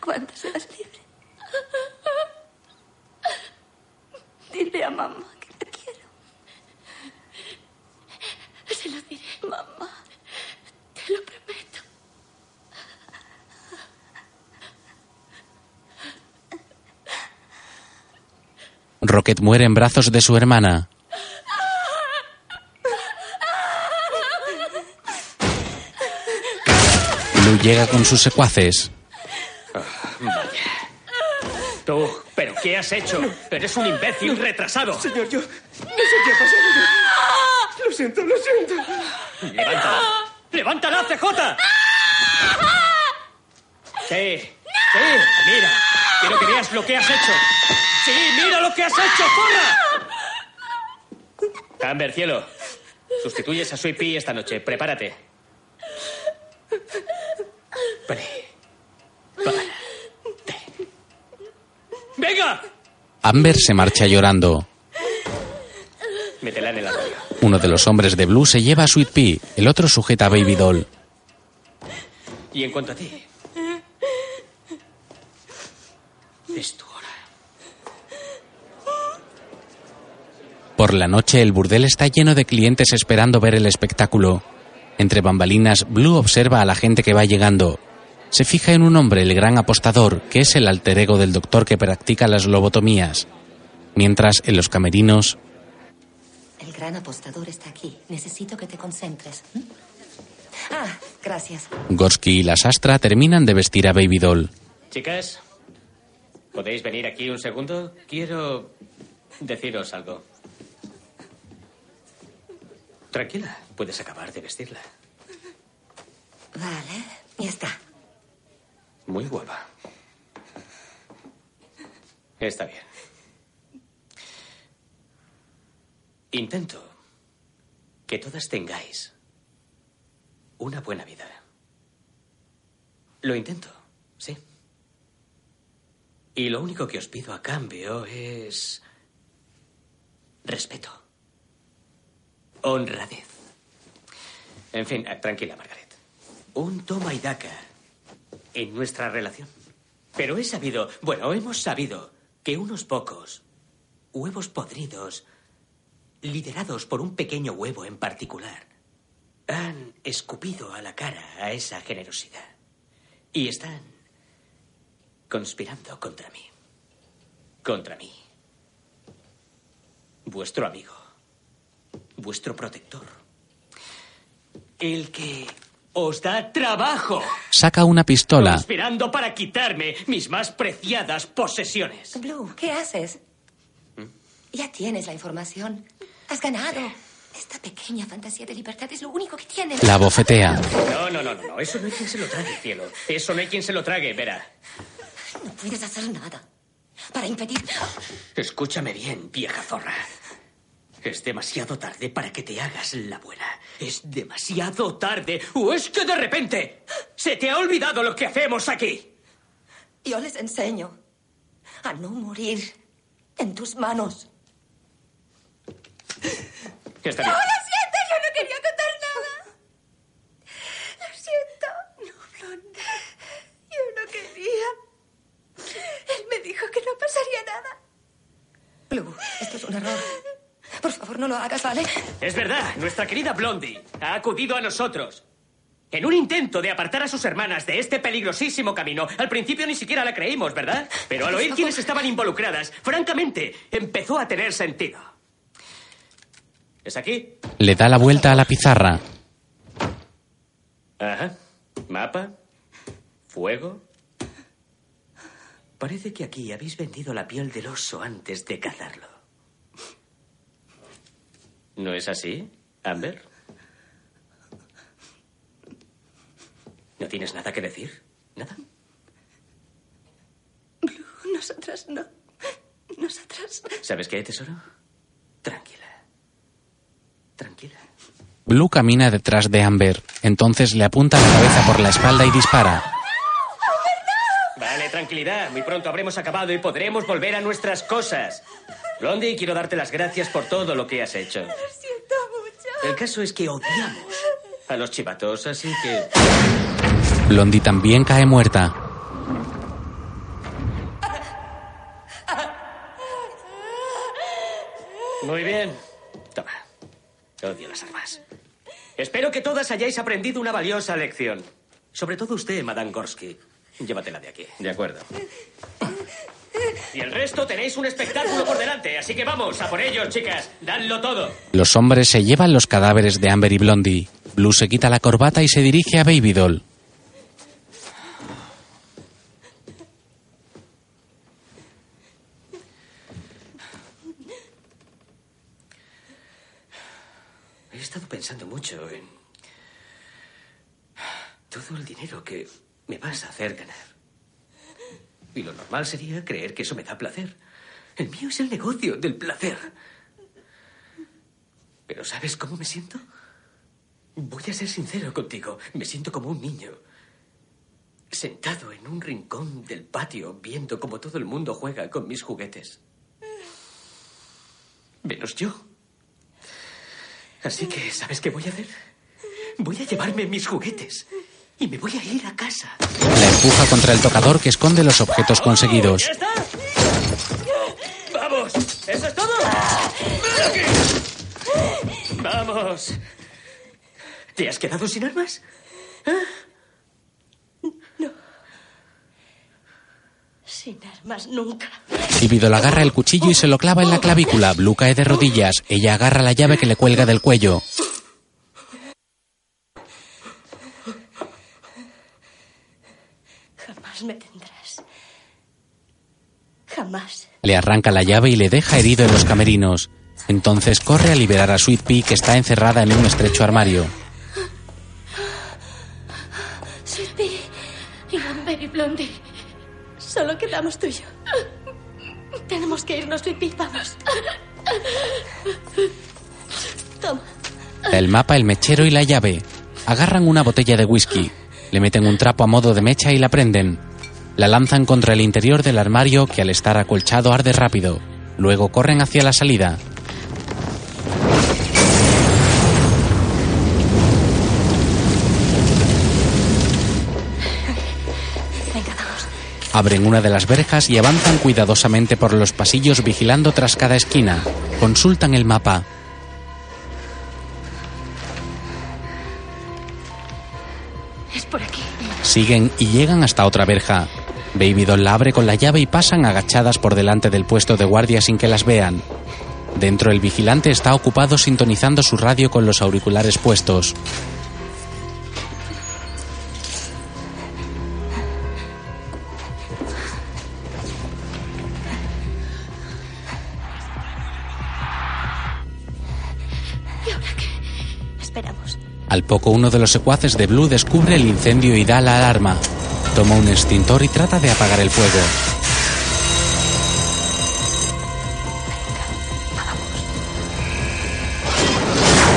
Cuando seas libre. Dile a mamá que la quiero. Se lo diré. Mamá. Te lo prometo. Rocket muere en brazos de su hermana. Blue llega con sus secuaces. Tú, ¿pero qué has hecho? Eres un imbécil retrasado. Señor, yo no sé qué ha pasado. Lo siento, lo siento. ¡Levántala! ¡Levántala, CJ! Sí, sí, mira. Quiero que veas lo que has hecho. Sí, mira lo que has hecho, zorra. Amber, cielo. Sustituyes a Sweet Pea esta noche. Prepárate. Pre- Prepárate. ¡Venga! Amber se marcha llorando. Métela en el armario. Uno de los hombres de Blue se lleva a Sweet Pea, el otro sujeta a Baby Doll. Y en cuanto a ti. Es tu hora. Por la noche el burdel está lleno de clientes esperando ver el espectáculo. Entre bambalinas, Blue observa a la gente que va llegando. Se fija en un hombre, el gran apostador, que es el alter ego del doctor que practica las lobotomías. Mientras, en los camerinos, El gran apostador está aquí. Necesito que te concentres. ¿m? Ah, gracias. Gorsky y la sastra terminan de vestir a Baby Doll. Chicas, ¿podéis venir aquí un segundo? Quiero deciros algo. Tranquila, puedes acabar de vestirla. Vale, ya está. Muy guapa. Está bien. Intento que todas tengáis una buena vida. Lo intento. Y lo único que os pido a cambio es respeto. Honradez. En fin, eh, tranquila, Margaret. Un toma y daca en nuestra relación. Pero he sabido, bueno, hemos sabido que unos pocos huevos podridos, liderados por un pequeño huevo en particular, han escupido a la cara a esa generosidad. Y están conspirando contra mí. Contra mí. Vuestro amigo. Vuestro protector. El que os da trabajo. Saca una pistola. Conspirando para quitarme mis más preciadas posesiones. Blue, ¿qué haces? Ya tienes la información. Has ganado. Esta pequeña fantasía de libertad es lo único que tienes. La bofetea. No, no, no, no, no. Eso no hay quien se lo trague, cielo. Eso no hay quien se lo trague, verá. No puedes hacer nada para impedir. Escúchame bien, vieja zorra. Es demasiado tarde para que te hagas la buena. Es demasiado tarde. ¿O es que de repente se te ha olvidado lo que hacemos aquí? Yo les enseño a no morir en tus manos. Está bien. No, lo siento, yo no quería contar nada. Lo siento. No, Blonde. Yo no quería. Él me dijo que no pasaría nada. Blue, esto es un error. Por favor, no lo hagas, ¿vale? Es verdad, nuestra querida Blondie ha acudido a nosotros. En un intento de apartar a sus hermanas de este peligrosísimo camino, al principio ni siquiera la creímos, ¿verdad? Pero al oír quiénes estaban involucradas, francamente, empezó a tener sentido. ¿Es aquí? Le da la vuelta a la pizarra. Ajá. Mapa. Fuego. Parece que aquí habéis vendido la piel del oso antes de cazarlo. ¿No es así, Amber? ¿No tienes nada que decir? ¿Nada? Nosotras no. Nosotras. ¿Sabes qué, tesoro? Tranquila. Tranquila. Blue camina detrás de Amber. Entonces le apunta la cabeza por la espalda y dispara. Vale, tranquilidad. Muy pronto habremos acabado y podremos volver a nuestras cosas. Blondie, quiero darte las gracias por todo lo que has hecho. Lo siento mucho. El caso es que odiamos a los chivatos, así que... Blondie también cae muerta. Muy bien. Toma. Odio las armas. Espero que todas hayáis aprendido una valiosa lección. Sobre todo usted, Madame Gorsky. Llévatela de aquí. De acuerdo. Y el resto tenéis un espectáculo por delante, así que vamos, a por ellos, chicas. Dadlo todo. Los hombres se llevan los cadáveres de Amber y Blondie. Blue se quita la corbata y se dirige a Baby Doll. He estado pensando mucho en todo el dinero que me vas a hacer ganar. Y lo normal sería creer que eso me da placer. El mío es el negocio del placer. Pero ¿sabes cómo me siento? Voy a ser sincero contigo. Me siento como un niño. Sentado en un rincón del patio, viendo cómo todo el mundo juega con mis juguetes. Menos yo. Así que, ¿sabes qué voy a hacer? Voy a llevarme mis juguetes y me voy a ir a casa. La empuja contra el tocador que esconde los objetos conseguidos. ¿Ya está? ¡Vamos! ¿Eso es todo? ¡Vamos! ¿Te has quedado sin armas? Sin armas nunca. Baby Doll agarra el cuchillo y se lo clava en la clavícula. Blue cae de rodillas. Ella agarra la llave que le cuelga del cuello. Jamás me tendrás. Jamás. Le arranca la llave y le deja herido en los camerinos. Entonces corre a liberar a Sweet Pea que está encerrada en un estrecho armario. Sweet Pea y Amber y Blondie. Solo quedamos tú y yo. Tenemos que irnos, Sweet Pea. Vamos. Toma. El mapa, el mechero y la llave. Agarran una botella de whisky. Le meten un trapo a modo de mecha y la prenden. La lanzan contra el interior del armario que al estar acolchado arde rápido. Luego corren hacia la salida. Abren una de las verjas y avanzan cuidadosamente por los pasillos vigilando tras cada esquina. Consultan el mapa. Es por aquí. Siguen y llegan hasta otra verja. Baby Doll la abre con la llave y pasan agachadas por delante del puesto de guardia sin que las vean. Dentro el vigilante está ocupado sintonizando su radio con los auriculares puestos. Al poco uno de los secuaces de Blue descubre el incendio y da la alarma. Toma un extintor y trata de apagar el fuego.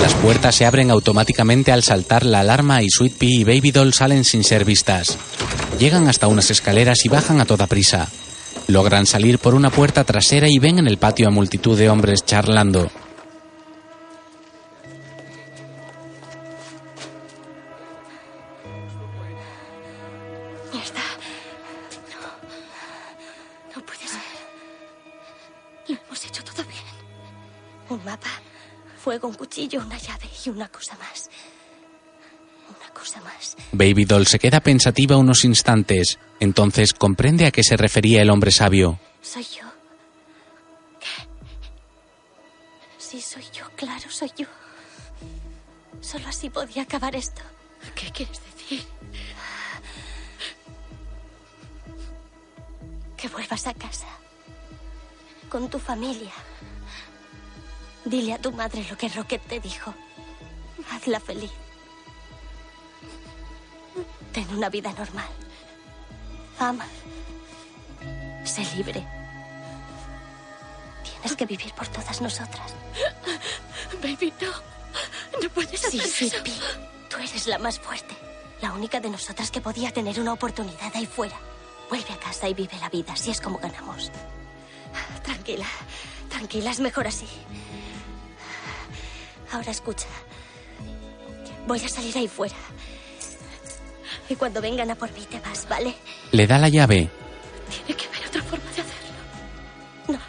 Las puertas se abren automáticamente al saltar la alarma y Sweet Pea y Baby Doll salen sin ser vistas. Llegan hasta unas escaleras y bajan a toda prisa. Logran salir por una puerta trasera y ven en el patio a multitud de hombres charlando. Fuego, un cuchillo, una llave y una cosa más. Una cosa más. Baby Doll se queda pensativa unos instantes. Entonces comprende a qué se refería el hombre sabio. Soy yo. ¿Qué? Sí, soy yo, claro, soy yo. Solo así podía acabar esto. ¿Qué quieres decir? Que vuelvas a casa. Con tu familia. Dile a tu madre lo que Rocket te dijo. Hazla feliz. Ten una vida normal. Ama. Sé libre. Tienes que vivir por todas nosotras. Baby, no. No puedes hacer sí, eso. Pi. Tú eres la más fuerte. La única de nosotras que podía tener una oportunidad ahí fuera. Vuelve a casa y vive la vida. Así es como ganamos. Tranquila. Tranquila, es mejor así. Ahora escucha. Voy a salir ahí fuera. Y cuando vengan a por mí te vas, ¿vale? Le da la llave. Tiene que haber otra forma de hacerlo. No.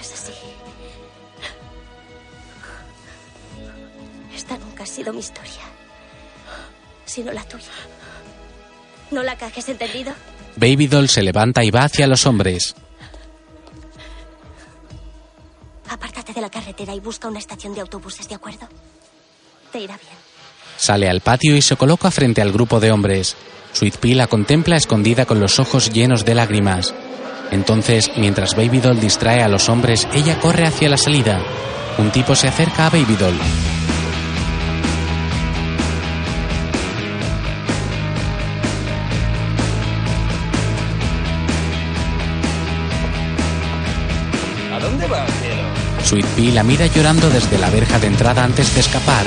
Es así. Esta nunca ha sido mi historia. Sino la tuya. No la cajes, ¿entendido? Baby Doll se levanta y va hacia los hombres. De la carretera y busca una estación de autobuses, ¿de acuerdo? Te irá bien. Sale al patio y se coloca frente al grupo de hombres. Sweet Pea la contempla escondida con los ojos llenos de lágrimas. Entonces, mientras Baby Doll distrae a los hombres, ella corre hacia la salida. Un tipo se acerca a Baby Doll. Sweet Pea la mira llorando desde la verja de entrada antes de escapar.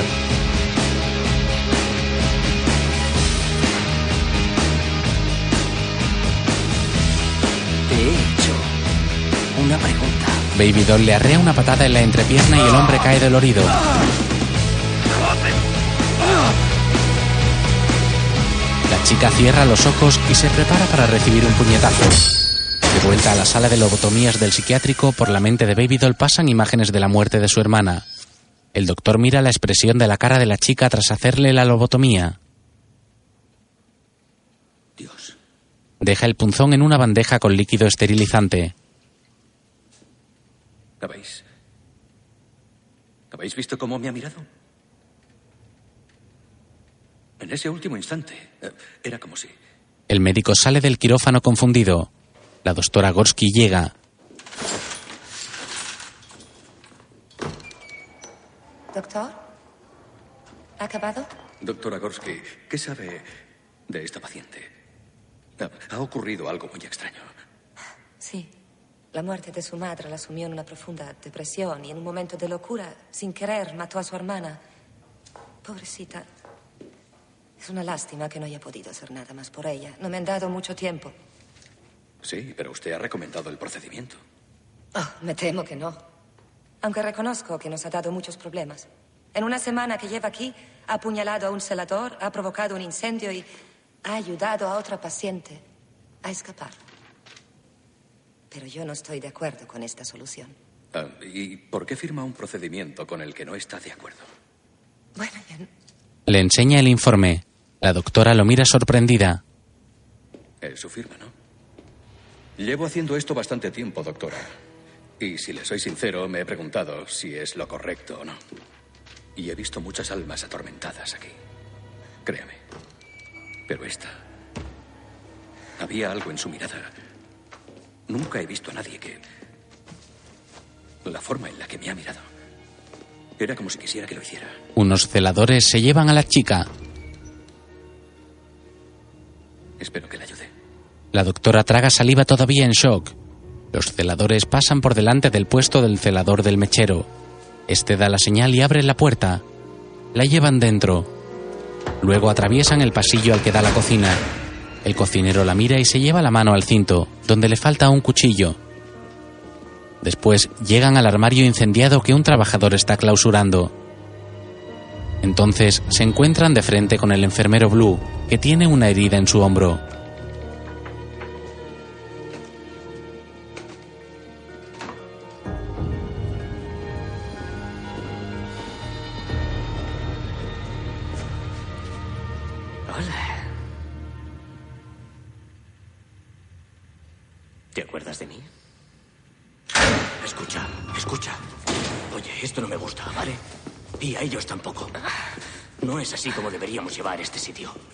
Te he hecho una pregunta. Baby Doll le arrea una patada en la entrepierna y el hombre cae dolorido. La chica cierra los ojos y se prepara para recibir un puñetazo. De vuelta a la sala de lobotomías del psiquiátrico, por la mente de Baby Doll pasan imágenes de la muerte de su hermana. El doctor mira la expresión de la cara de la chica tras hacerle la lobotomía. Dios. Deja el punzón en una bandeja con líquido esterilizante. ¿Habéis. ¿Habéis visto cómo me ha mirado? En ese último instante. eh, Era como si. El médico sale del quirófano confundido. La doctora Gorsky llega. Doctor, ¿ha acabado? Doctora Gorsky, ¿qué sabe de esta paciente? Ha- Ha ocurrido algo muy extraño. Sí. La muerte de su madre la sumió en una profunda depresión y en un momento de locura, sin querer, mató a su hermana. Pobrecita. Es una lástima que no haya podido hacer nada más por ella. No me han dado mucho tiempo. Sí, pero usted ha recomendado el procedimiento. Oh, me temo que no. Aunque reconozco que nos ha dado muchos problemas. En una semana que lleva aquí, ha apuñalado a un celador, ha provocado un incendio y ha ayudado a otra paciente a escapar. Pero yo no estoy de acuerdo con esta solución. Ah, ¿Y por qué firma un procedimiento con el que no está de acuerdo? Bueno, ya no- Le enseña el informe. La doctora lo mira sorprendida. Es su firma, ¿no? Llevo haciendo esto bastante tiempo, doctora. Y si le soy sincero, me he preguntado si es lo correcto o no. Y he visto muchas almas atormentadas aquí. Créame. Pero esta... Había algo en su mirada. Nunca he visto a nadie que... La forma en la que me ha mirado. Era como si quisiera que lo hiciera. Unos celadores se llevan a la chica. Espero que le ayude. La doctora traga saliva todavía en shock. Los celadores pasan por delante del puesto del celador del mechero. Este da la señal y abre la puerta. La llevan dentro. Luego atraviesan el pasillo al que da la cocina. El cocinero la mira y se lleva la mano al cinto, donde le falta un cuchillo. Después llegan al armario incendiado que un trabajador está clausurando. Entonces se encuentran de frente con el enfermero Blue, que tiene una herida en su hombro.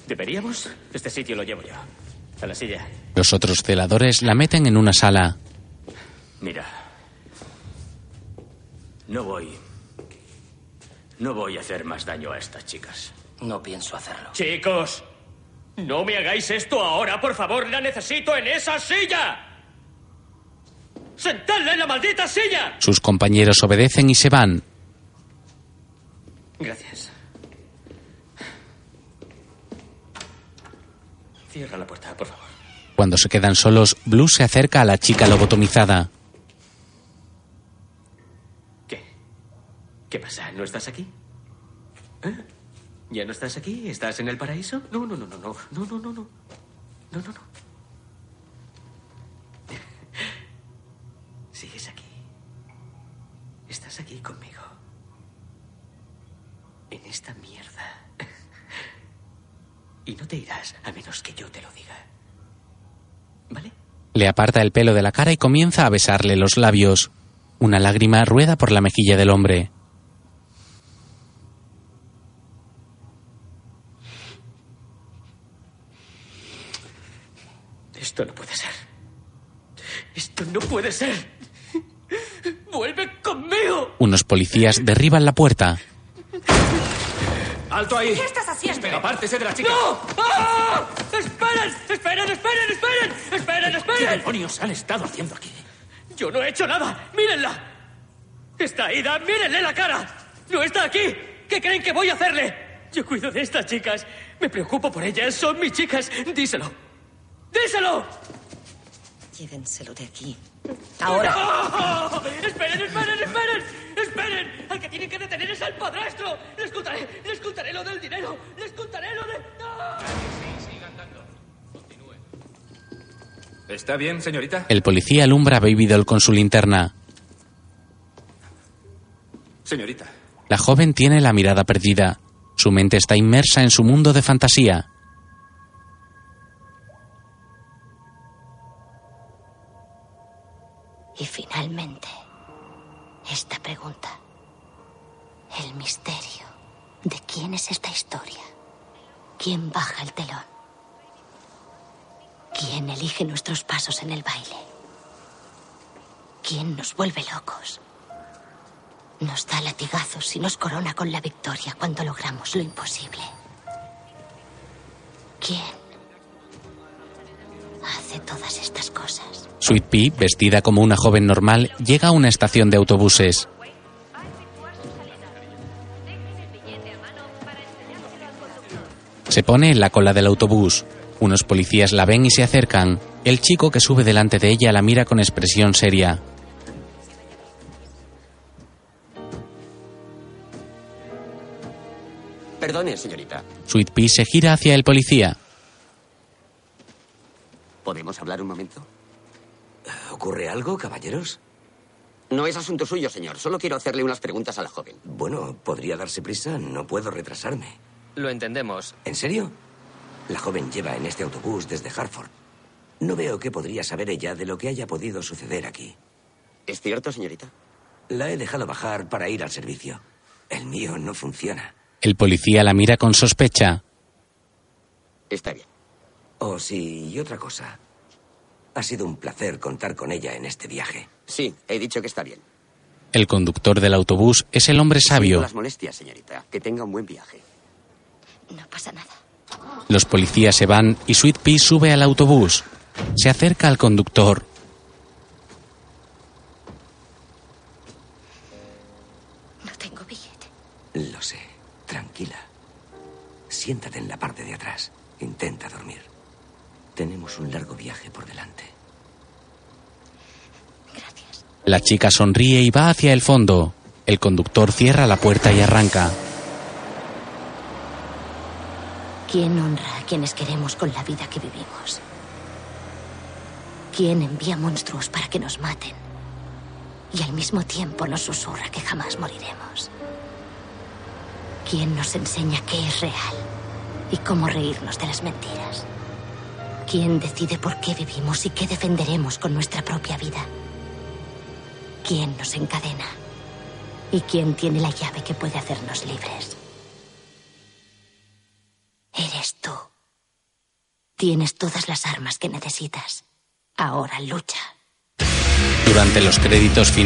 ¿Deberíamos? Este sitio lo llevo yo. A la silla. Los otros celadores la meten en una sala. Mira. No voy. No voy a hacer más daño a estas chicas. No pienso hacerlo. Chicos, no me hagáis esto ahora, por favor. La necesito en esa silla. ¡Sentadla en la maldita silla! Sus compañeros obedecen y se van. Gracias. Cierra la puerta, por favor. Cuando se quedan solos, Blue se acerca a la chica lobotomizada. ¿Qué pasa? ¿No estás aquí? ¿Ya no estás aquí? ¿Estás en el paraíso? No, no, no, no, no. No, no, no, no. No, no, no. *laughs* Sigues aquí. Estás aquí conmigo. En esta mierda. Y no te irás a menos que yo te lo diga. Le aparta el pelo de la cara y comienza a besarle los labios. Una lágrima rueda por la mejilla del hombre. Esto no puede ser. Esto no puede ser. ¡Vuelve conmigo! Unos policías derriban la puerta. ¡Alto ahí! ¿Qué estás haciendo? ¡Apártese de la chica! ¡No! ¡Ah! ¡Esperen! ¡Esperen, esperen, esperen! ¡Esperen, esperen! ¿Qué demonios han estado haciendo aquí? Yo no he hecho nada. ¡Mírenla! Está ida. ¡Mírenle la cara! ¡No está aquí! ¿Qué creen que voy a hacerle? Yo cuido de estas chicas. Me preocupo por ellas. Son mis chicas. Díselo. ¡Díselo! Llévenselo de aquí. ¡Ahora! ¡Oh! ¡Esperen, esperen, esperen! ¡Esperen! Al que tienen que detener es al padrastro. Les contaré, les contaré lo del dinero. Les contaré lo de... ¿Está bien, señorita? El policía alumbra a Baby Doll con su linterna. Señorita. La joven tiene la mirada perdida. Su mente está inmersa en su mundo de fantasía. Latigazos y nos corona con la victoria cuando logramos lo imposible. ¿Quién hace todas estas cosas? Sweet Pea, vestida como una joven normal, llega a una estación de autobuses. Se pone en la cola del autobús. Unos policías la ven y se acercan. El chico que sube delante de ella la mira con expresión seria. Perdone, señorita. Sweet Pea se gira hacia el policía. ¿Podemos hablar un momento? ¿Ocurre algo, caballeros? No es asunto suyo, señor. Solo quiero hacerle unas preguntas a la joven. Bueno, podría darse prisa. No puedo retrasarme. Lo entendemos. ¿En serio? La joven lleva en este autobús desde Hartford. No veo qué podría saber ella de lo que haya podido suceder aquí. ¿Es cierto, señorita? La he dejado bajar para ir al servicio. El mío no funciona. El policía la mira con sospecha. Está bien. Oh, sí, y otra cosa. Ha sido un placer contar con ella en este viaje. Sí, he dicho que está bien. El conductor del autobús es el hombre sabio. No las molestias, señorita. Que tenga un buen viaje. No pasa nada. Los policías se van y Sweet Pea sube al autobús. Se acerca al conductor. No tengo billete. Lo sé. Siéntate en la parte de atrás. Intenta dormir. Tenemos un largo viaje por delante. La chica sonríe y va hacia el fondo. El conductor cierra la puerta y arranca. ¿Quién honra a quienes queremos con la vida que vivimos? ¿Quién envía monstruos para que nos maten? Y al mismo tiempo nos susurra que jamás moriremos. ¿Quién nos enseña qué es real y cómo reírnos de las mentiras? ¿Quién decide por qué vivimos y qué defenderemos con nuestra propia vida? ¿Quién nos encadena? ¿Y quién tiene la llave que puede hacernos libres? Eres tú. Tienes todas las armas que necesitas. Ahora lucha. Durante los créditos finales.